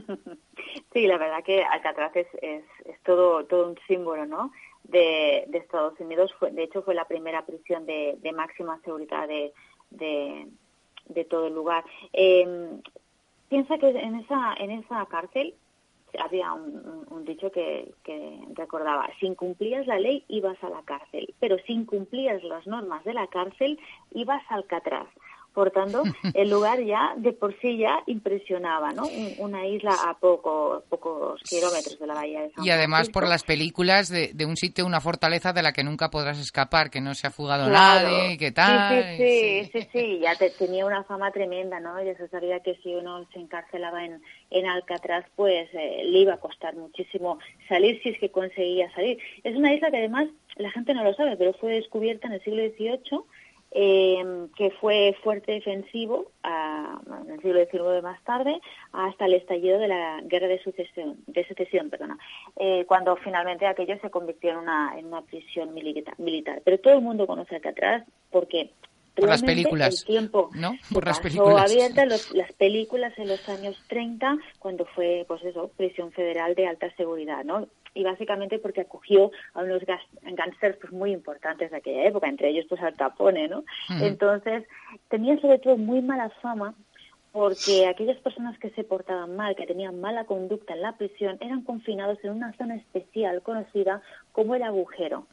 Sí, la verdad que Alcatraz es, es, es todo, todo un símbolo, ¿no? De, Estados Unidos. Fue, de hecho, fue la primera prisión de, de máxima seguridad de, de, de todo el lugar. Eh, piensa que en esa, en esa cárcel había un, dicho que, que recordaba, si incumplías la ley ibas a la cárcel, pero si incumplías las normas de la cárcel ibas al Alcatraz. Por tanto, [LAUGHS] el lugar ya de por sí ya impresionaba, ¿no? Un- Una isla a poco, pocos kilómetros de la bahía de San Y además por Francisco. las películas de, de un sitio, una fortaleza de la que nunca podrás escapar, que no se ha fugado Claro. nadie, que tal. Sí, sí, sí, sí, sí, ya te- tenía una fama tremenda, ¿no? Ya se sabía que si uno se encarcelaba en, en Alcatraz, pues eh, le iba a costar muchísimo salir si es que conseguía salir. Es una isla que además la gente no lo sabe, pero fue descubierta en el siglo XVIII, eh, que fue fuerte defensivo a- en el siglo XIX más tarde hasta el estallido de la guerra de sucesión, de secesión, perdona, eh, cuando finalmente aquello se convirtió en una, en una prisión milita- militar. Pero todo el mundo conoce Alcatraz porque Por las películas, el tiempo Por las pasó películas. abierta los- las películas en los años 30 cuando fue pues eso prisión federal de alta seguridad no y básicamente porque acogió a unos gángsters pues muy importantes de aquella época entre ellos pues Al Capone no Ujú. entonces tenía sobre todo muy mala fama porque aquellas personas que se portaban mal, que tenían mala conducta en la prisión, eran confinados en una zona especial conocida como el agujero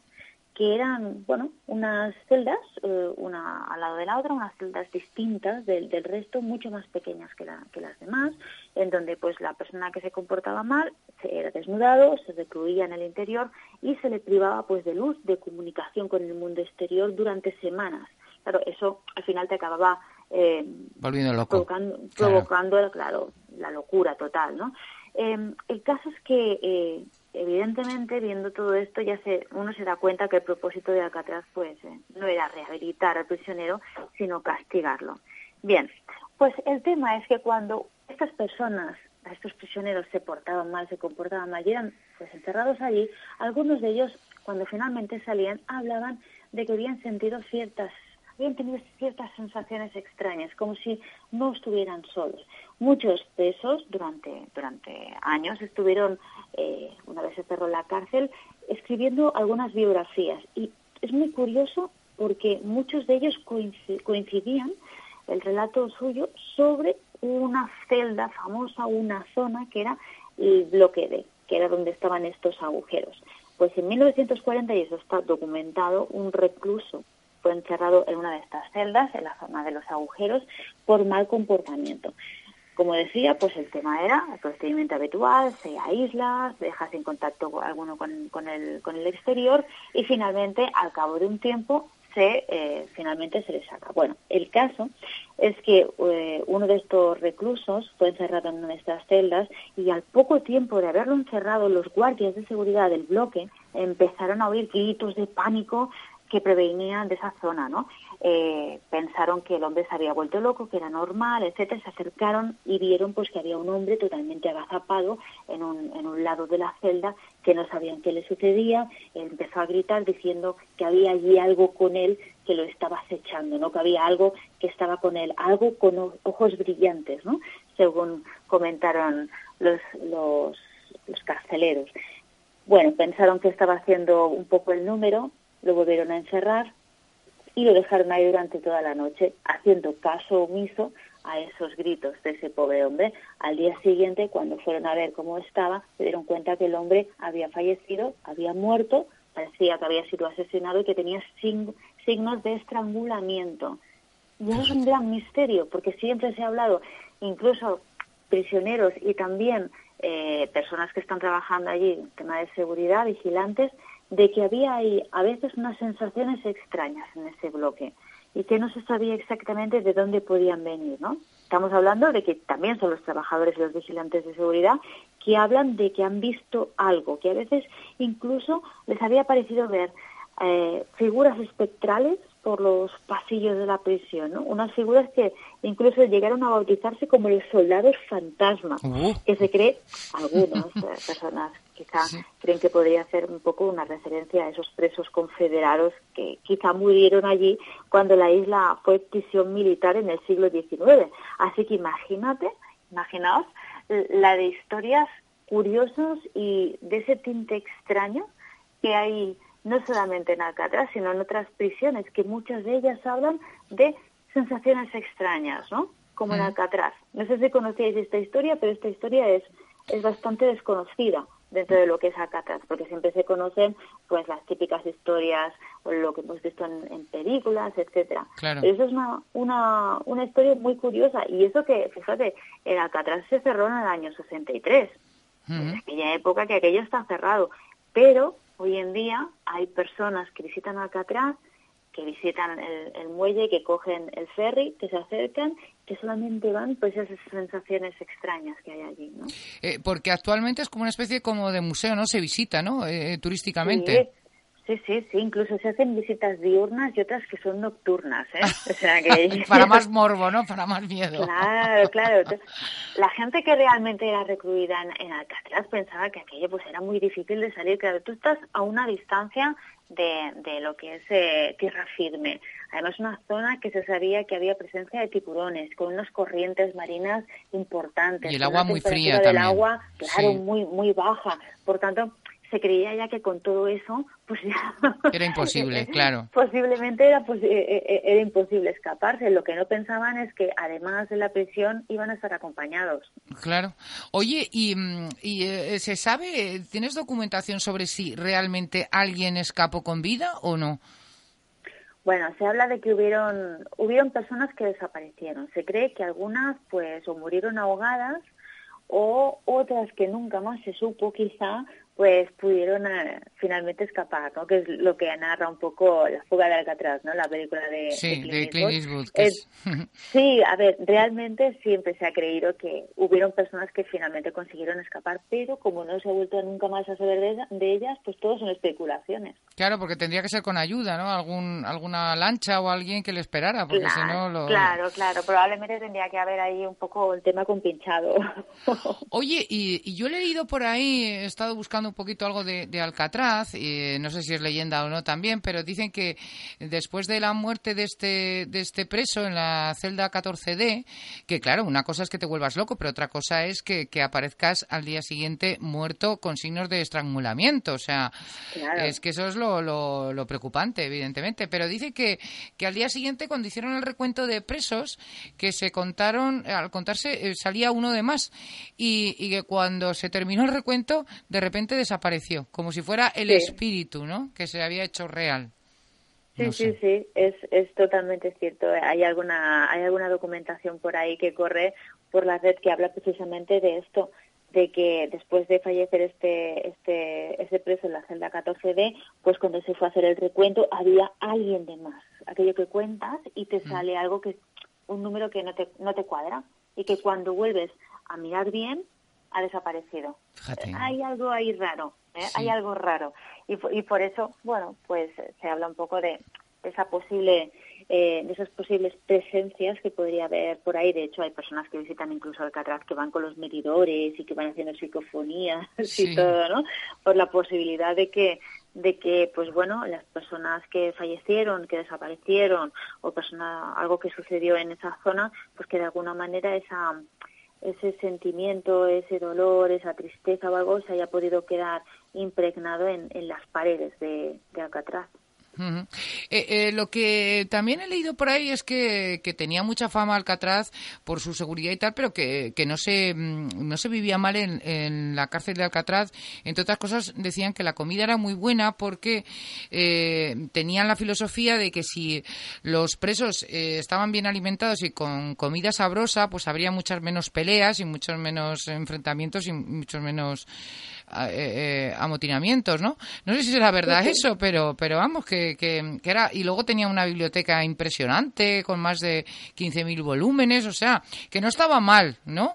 que eran, bueno, unas celdas, eh, una al lado de la otra, unas celdas distintas del, del resto, mucho más pequeñas que, la- que las demás, en donde pues la persona que se comportaba mal se era desnudado, se recluía en el interior y se le privaba pues de luz, de comunicación con el mundo exterior durante semanas. Claro, eso al final te acababa eh, Volviendo loco. provocando, Claro. provocando claro, la locura total, ¿no? Eh, el caso es que, eh, evidentemente, viendo todo esto, ya se, uno se da cuenta que el propósito de Alcatraz, pues, eh, no era rehabilitar al prisionero, sino castigarlo. Bien, pues el tema es que cuando estas personas, estos prisioneros se portaban mal, se comportaban mal y eran pues encerrados allí, algunos de ellos, cuando finalmente salían, hablaban de que habían sentido ciertas habían tenido ciertas sensaciones extrañas, como si no estuvieran solos. Muchos de esos durante, durante años estuvieron, eh, una vez se cerró la cárcel, escribiendo algunas biografías. Y es muy curioso porque muchos de ellos coinci- coincidían, el relato suyo, sobre una celda famosa, una zona que era el bloque D, que era donde estaban estos agujeros. Pues en 1940, y eso está documentado, un recluso fue encerrado en una de estas celdas, en la zona de los agujeros, por mal comportamiento. Como decía, pues el tema era el procedimiento habitual, se aísla, deja sin contacto con- alguno con, con el, con el exterior y finalmente, al cabo de un tiempo, se eh, finalmente se le saca. Bueno, el caso es que eh, uno de estos reclusos fue encerrado en una de estas celdas y al poco tiempo de haberlo encerrado, los guardias de seguridad del bloque empezaron a oír gritos de pánico que prevenían de esa zona, ¿no? Eh, pensaron que el hombre se había vuelto loco, que era normal, etcétera, se acercaron y vieron pues que había un hombre totalmente agazapado en un, en un lado de la celda que no sabían qué le sucedía, Él empezó a gritar diciendo que había allí algo con él que lo estaba acechando, ¿no? que había algo que estaba con él, algo con ojos brillantes, ¿no? según comentaron los, los, los carceleros. Bueno, pensaron que estaba haciendo un poco el número, lo volvieron a encerrar y lo dejaron ahí durante toda la noche, haciendo caso omiso a esos gritos de ese pobre hombre. Al día siguiente, cuando fueron a ver cómo estaba, se dieron cuenta que el hombre había fallecido, había muerto, parecía que había sido asesinado y que tenía signos de estrangulamiento. Y es un gran misterio, porque siempre se ha hablado, incluso prisioneros y también eh, personas que están trabajando allí, tema de seguridad, vigilantes, de que había ahí a veces unas sensaciones extrañas en ese bloque y que no se sabía exactamente de dónde podían venir, ¿no? Estamos hablando de que también son los trabajadores y los vigilantes de seguridad que hablan de que han visto algo, que a veces incluso les había parecido ver eh, figuras espectrales por los pasillos de la prisión, ¿no? Unas figuras que incluso llegaron a bautizarse como los soldados fantasma, Uh. que se cree, algunas eh, personas quizá creen que podría ser un poco una referencia a esos presos confederados que quizá murieron allí cuando la isla fue prisión militar en el siglo XIX. Así que imagínate, imaginaos la de historias curiosas y de ese tinte extraño que hay no solamente en Alcatraz, sino en otras prisiones, que muchas de ellas hablan de sensaciones extrañas, ¿no? Como en Alcatraz. No sé si conocíais esta historia, pero esta historia es, es bastante desconocida dentro de lo que es Alcatraz, porque siempre se conocen pues las típicas historias o lo que hemos visto en, en películas, etcétera. Claro. Pero eso es una, una, una historia muy curiosa y eso que, fíjate, el Alcatraz se cerró en el año 63 en aquella época que aquello está cerrado. Pero hoy en día hay personas que visitan Alcatraz, que visitan el, el muelle, que cogen el ferry, que se acercan, que solamente van pues esas sensaciones extrañas que hay allí, ¿no? Eh, porque actualmente es como una especie como de museo, ¿no? Se visita, ¿no? Eh, turísticamente. Sí, sí, sí, sí, incluso se hacen visitas diurnas y otras que son nocturnas, ¿eh? O sea [LAUGHS] que... [LAUGHS] Para más [LAUGHS] morbo, ¿no? Para más miedo. Claro, claro. La gente que realmente era recluida en, en Alcatraz pensaba que aquello pues era muy difícil de salir. Claro, tú estás a una distancia de, de lo que es eh, tierra firme. Además, una zona que se sabía que había presencia de tiburones, con unas corrientes marinas importantes. Y el agua muy fría del también. agua, claro, Sí. muy, muy baja. Por tanto, se creía ya que con todo eso, pues ya... [LAUGHS] Era imposible, [LAUGHS] claro. Posiblemente era, pues, eh, eh, era imposible escaparse. Lo que no pensaban es que además de la prisión iban a estar acompañados. Claro. Oye, ¿y, mm, y, eh, se sabe, eh, tienes documentación sobre si realmente alguien escapó con vida o no? Bueno, se habla de que hubieron, hubieron personas que desaparecieron. Se cree que algunas pues o murieron ahogadas o otras que nunca más se supo quizá pues pudieron eh, finalmente escapar, ¿no? Que es lo que narra un poco La fuga de Alcatraz, ¿no? La película de, Sí, de de Clint Eastwood. que Eh, Sí, a ver, realmente siempre se ha creído que hubieron personas que finalmente consiguieron escapar, pero como no se ha vuelto nunca más a saber de ellas, pues todo son especulaciones. Claro, porque tendría que ser con ayuda, ¿no? Algún, alguna lancha o alguien que le esperara, porque si no lo... claro, claro, probablemente tendría que haber ahí un poco el tema compinchado. [LAUGHS] Oye, y, y yo he leído por ahí, he estado buscando un poquito algo de, de Alcatraz, y no sé si es leyenda o no también, pero dicen que después de la muerte de este, de este preso en la celda 14D, que claro, una cosa es que te vuelvas loco, pero otra cosa es que, que aparezcas al día siguiente muerto con signos de estrangulamiento. O sea, Claro. es que eso es lo, lo, lo preocupante, evidentemente. Pero dice que, que al día siguiente, cuando hicieron el recuento de presos, que se contaron, al contarse, eh, salía uno de más. Y, y que cuando se terminó el recuento, de repente desapareció, como si fuera el Sí. espíritu, ¿no? Que se había hecho real. Sí, No sí, sé. sí, es, es totalmente cierto. Hay alguna, hay alguna documentación por ahí que corre por la red que habla precisamente de esto, de que después de fallecer este, este, este preso en la celda 14D, pues cuando se fue a hacer el recuento había alguien de más. Aquello que cuentas y te sale algo que, un número que no te, no te cuadra y que cuando vuelves a mirar bien ha desaparecido. Fíjate. Hay algo ahí raro, ¿eh? Sí. hay algo raro. Y, po- y por eso, bueno, pues eh, se habla un poco de, de esa posible, eh, de esas posibles presencias que podría haber por ahí. De hecho, hay personas que visitan incluso Alcatraz que van con los medidores y que van haciendo psicofonías [LAUGHS] Sí. y todo, ¿no? Por la posibilidad de que de que pues bueno las personas que fallecieron que desaparecieron o persona algo que sucedió en esa zona pues que de alguna manera esa ese sentimiento, ese dolor, esa tristeza o se haya podido quedar impregnado en, en las paredes de, de Alcatraz. Ujú. Eh, eh, lo que también he leído por ahí es que, tenía mucha fama Alcatraz por su seguridad y tal, pero que, no se mm, no se vivía mal en, en la cárcel de Alcatraz. Entre otras cosas decían que la comida era muy buena porque eh, tenían la filosofía de que si los presos eh, estaban bien alimentados y con comida sabrosa, pues habría muchas menos peleas y muchos menos enfrentamientos y muchos menos eh, eh, amotinamientos, ¿no? No sé si será verdad eso, pero, pero vamos, que, que, que era... Y luego tenía una biblioteca impresionante con más de 15.000 volúmenes, o sea, que no estaba mal, ¿no?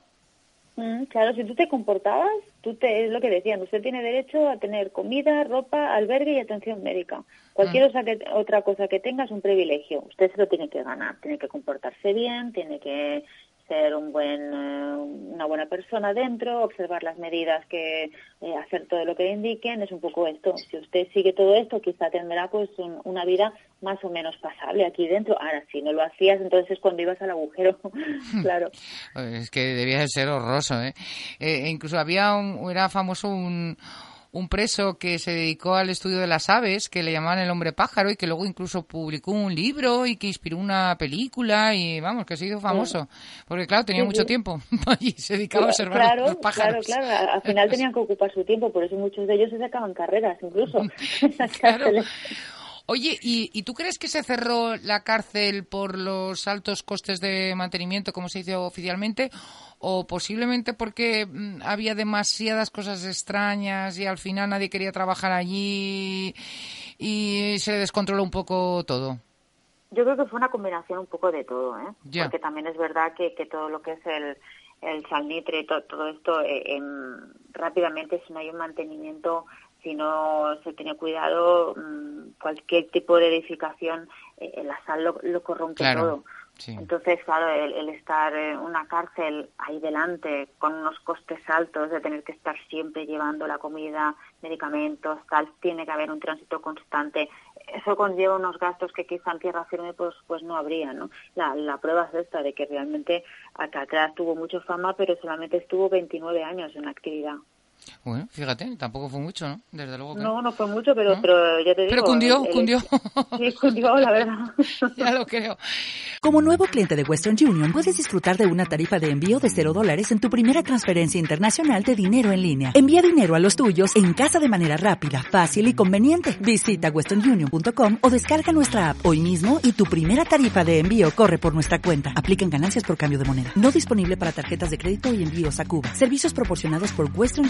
Mm, claro, si tú te comportabas, tú te, es lo que decían, usted tiene derecho a tener comida, ropa, albergue y atención médica. Cualquier osa que- otra cosa que tenga es un privilegio. Usted se lo tiene que ganar, tiene que comportarse bien, tiene que ser un buen, eh, una buena persona dentro, observar las medidas que eh, hacer todo lo que le indiquen, es un poco esto. Si usted sigue todo esto, quizá tendrá pues un- una vida más o menos pasable aquí dentro. Ahora, si no lo hacías, entonces es cuando ibas al agujero, [LAUGHS] claro. Es que debía de ser horroroso, ¿eh? Eh, incluso había un, era famoso un, un preso que se dedicó al estudio de las aves, que le llamaban el hombre pájaro y que luego incluso publicó un libro y que inspiró una película y vamos, que se hizo famoso. Porque claro, tenía Sí, mucho sí. tiempo [LAUGHS] y se dedicaba a observar claro, los pájaros. Claro, claro. Al final tenían que ocupar su tiempo, por eso muchos de ellos se sacaban carreras, incluso. [LAUGHS] [LAUGHS] Claro. Oye, ¿y, ¿y tú crees que se cerró la cárcel por los altos costes de mantenimiento, como se dice oficialmente, o posiblemente porque mm, había demasiadas cosas extrañas y al final nadie quería trabajar allí y se descontroló un poco todo? Yo creo que fue una combinación un poco de todo, ¿eh? Porque también es verdad que, que todo lo que es el, el salnitre, to- todo esto, eh, em, rápidamente si no hay un mantenimiento, si no se tiene cuidado, mm, cualquier tipo de edificación, eh, la sal lo, lo corrompe Claro, todo. Entonces, claro, el, estar en una cárcel ahí delante con unos costes altos de tener que estar siempre llevando la comida, medicamentos, tal, tiene que haber un tránsito constante. Eso conlleva unos gastos que quizá en tierra firme pues pues no habría, ¿no? La, la prueba es esta de que realmente Alcatraz tuvo mucho fama, pero solamente estuvo 29 años en actividad. Bueno, fíjate, tampoco fue mucho, ¿no? Desde luego que No, no fue mucho, pero, ¿No? pero ya te digo. Pero cundió, el- el- cundió. Sí, cundió, la verdad. [LAUGHS] ya lo creo. Como nuevo cliente de Western Union, puedes disfrutar de una tarifa de envío de 0 dólares en tu primera transferencia internacional de dinero en línea. Envía dinero a los tuyos en casa de manera rápida, fácil y conveniente. Visita westernunion.com o descarga nuestra app hoy mismo y tu primera tarifa de envío corre por nuestra cuenta. Aplican ganancias por cambio de moneda. No disponible para tarjetas de crédito y envíos a Cuba. Servicios proporcionados por Western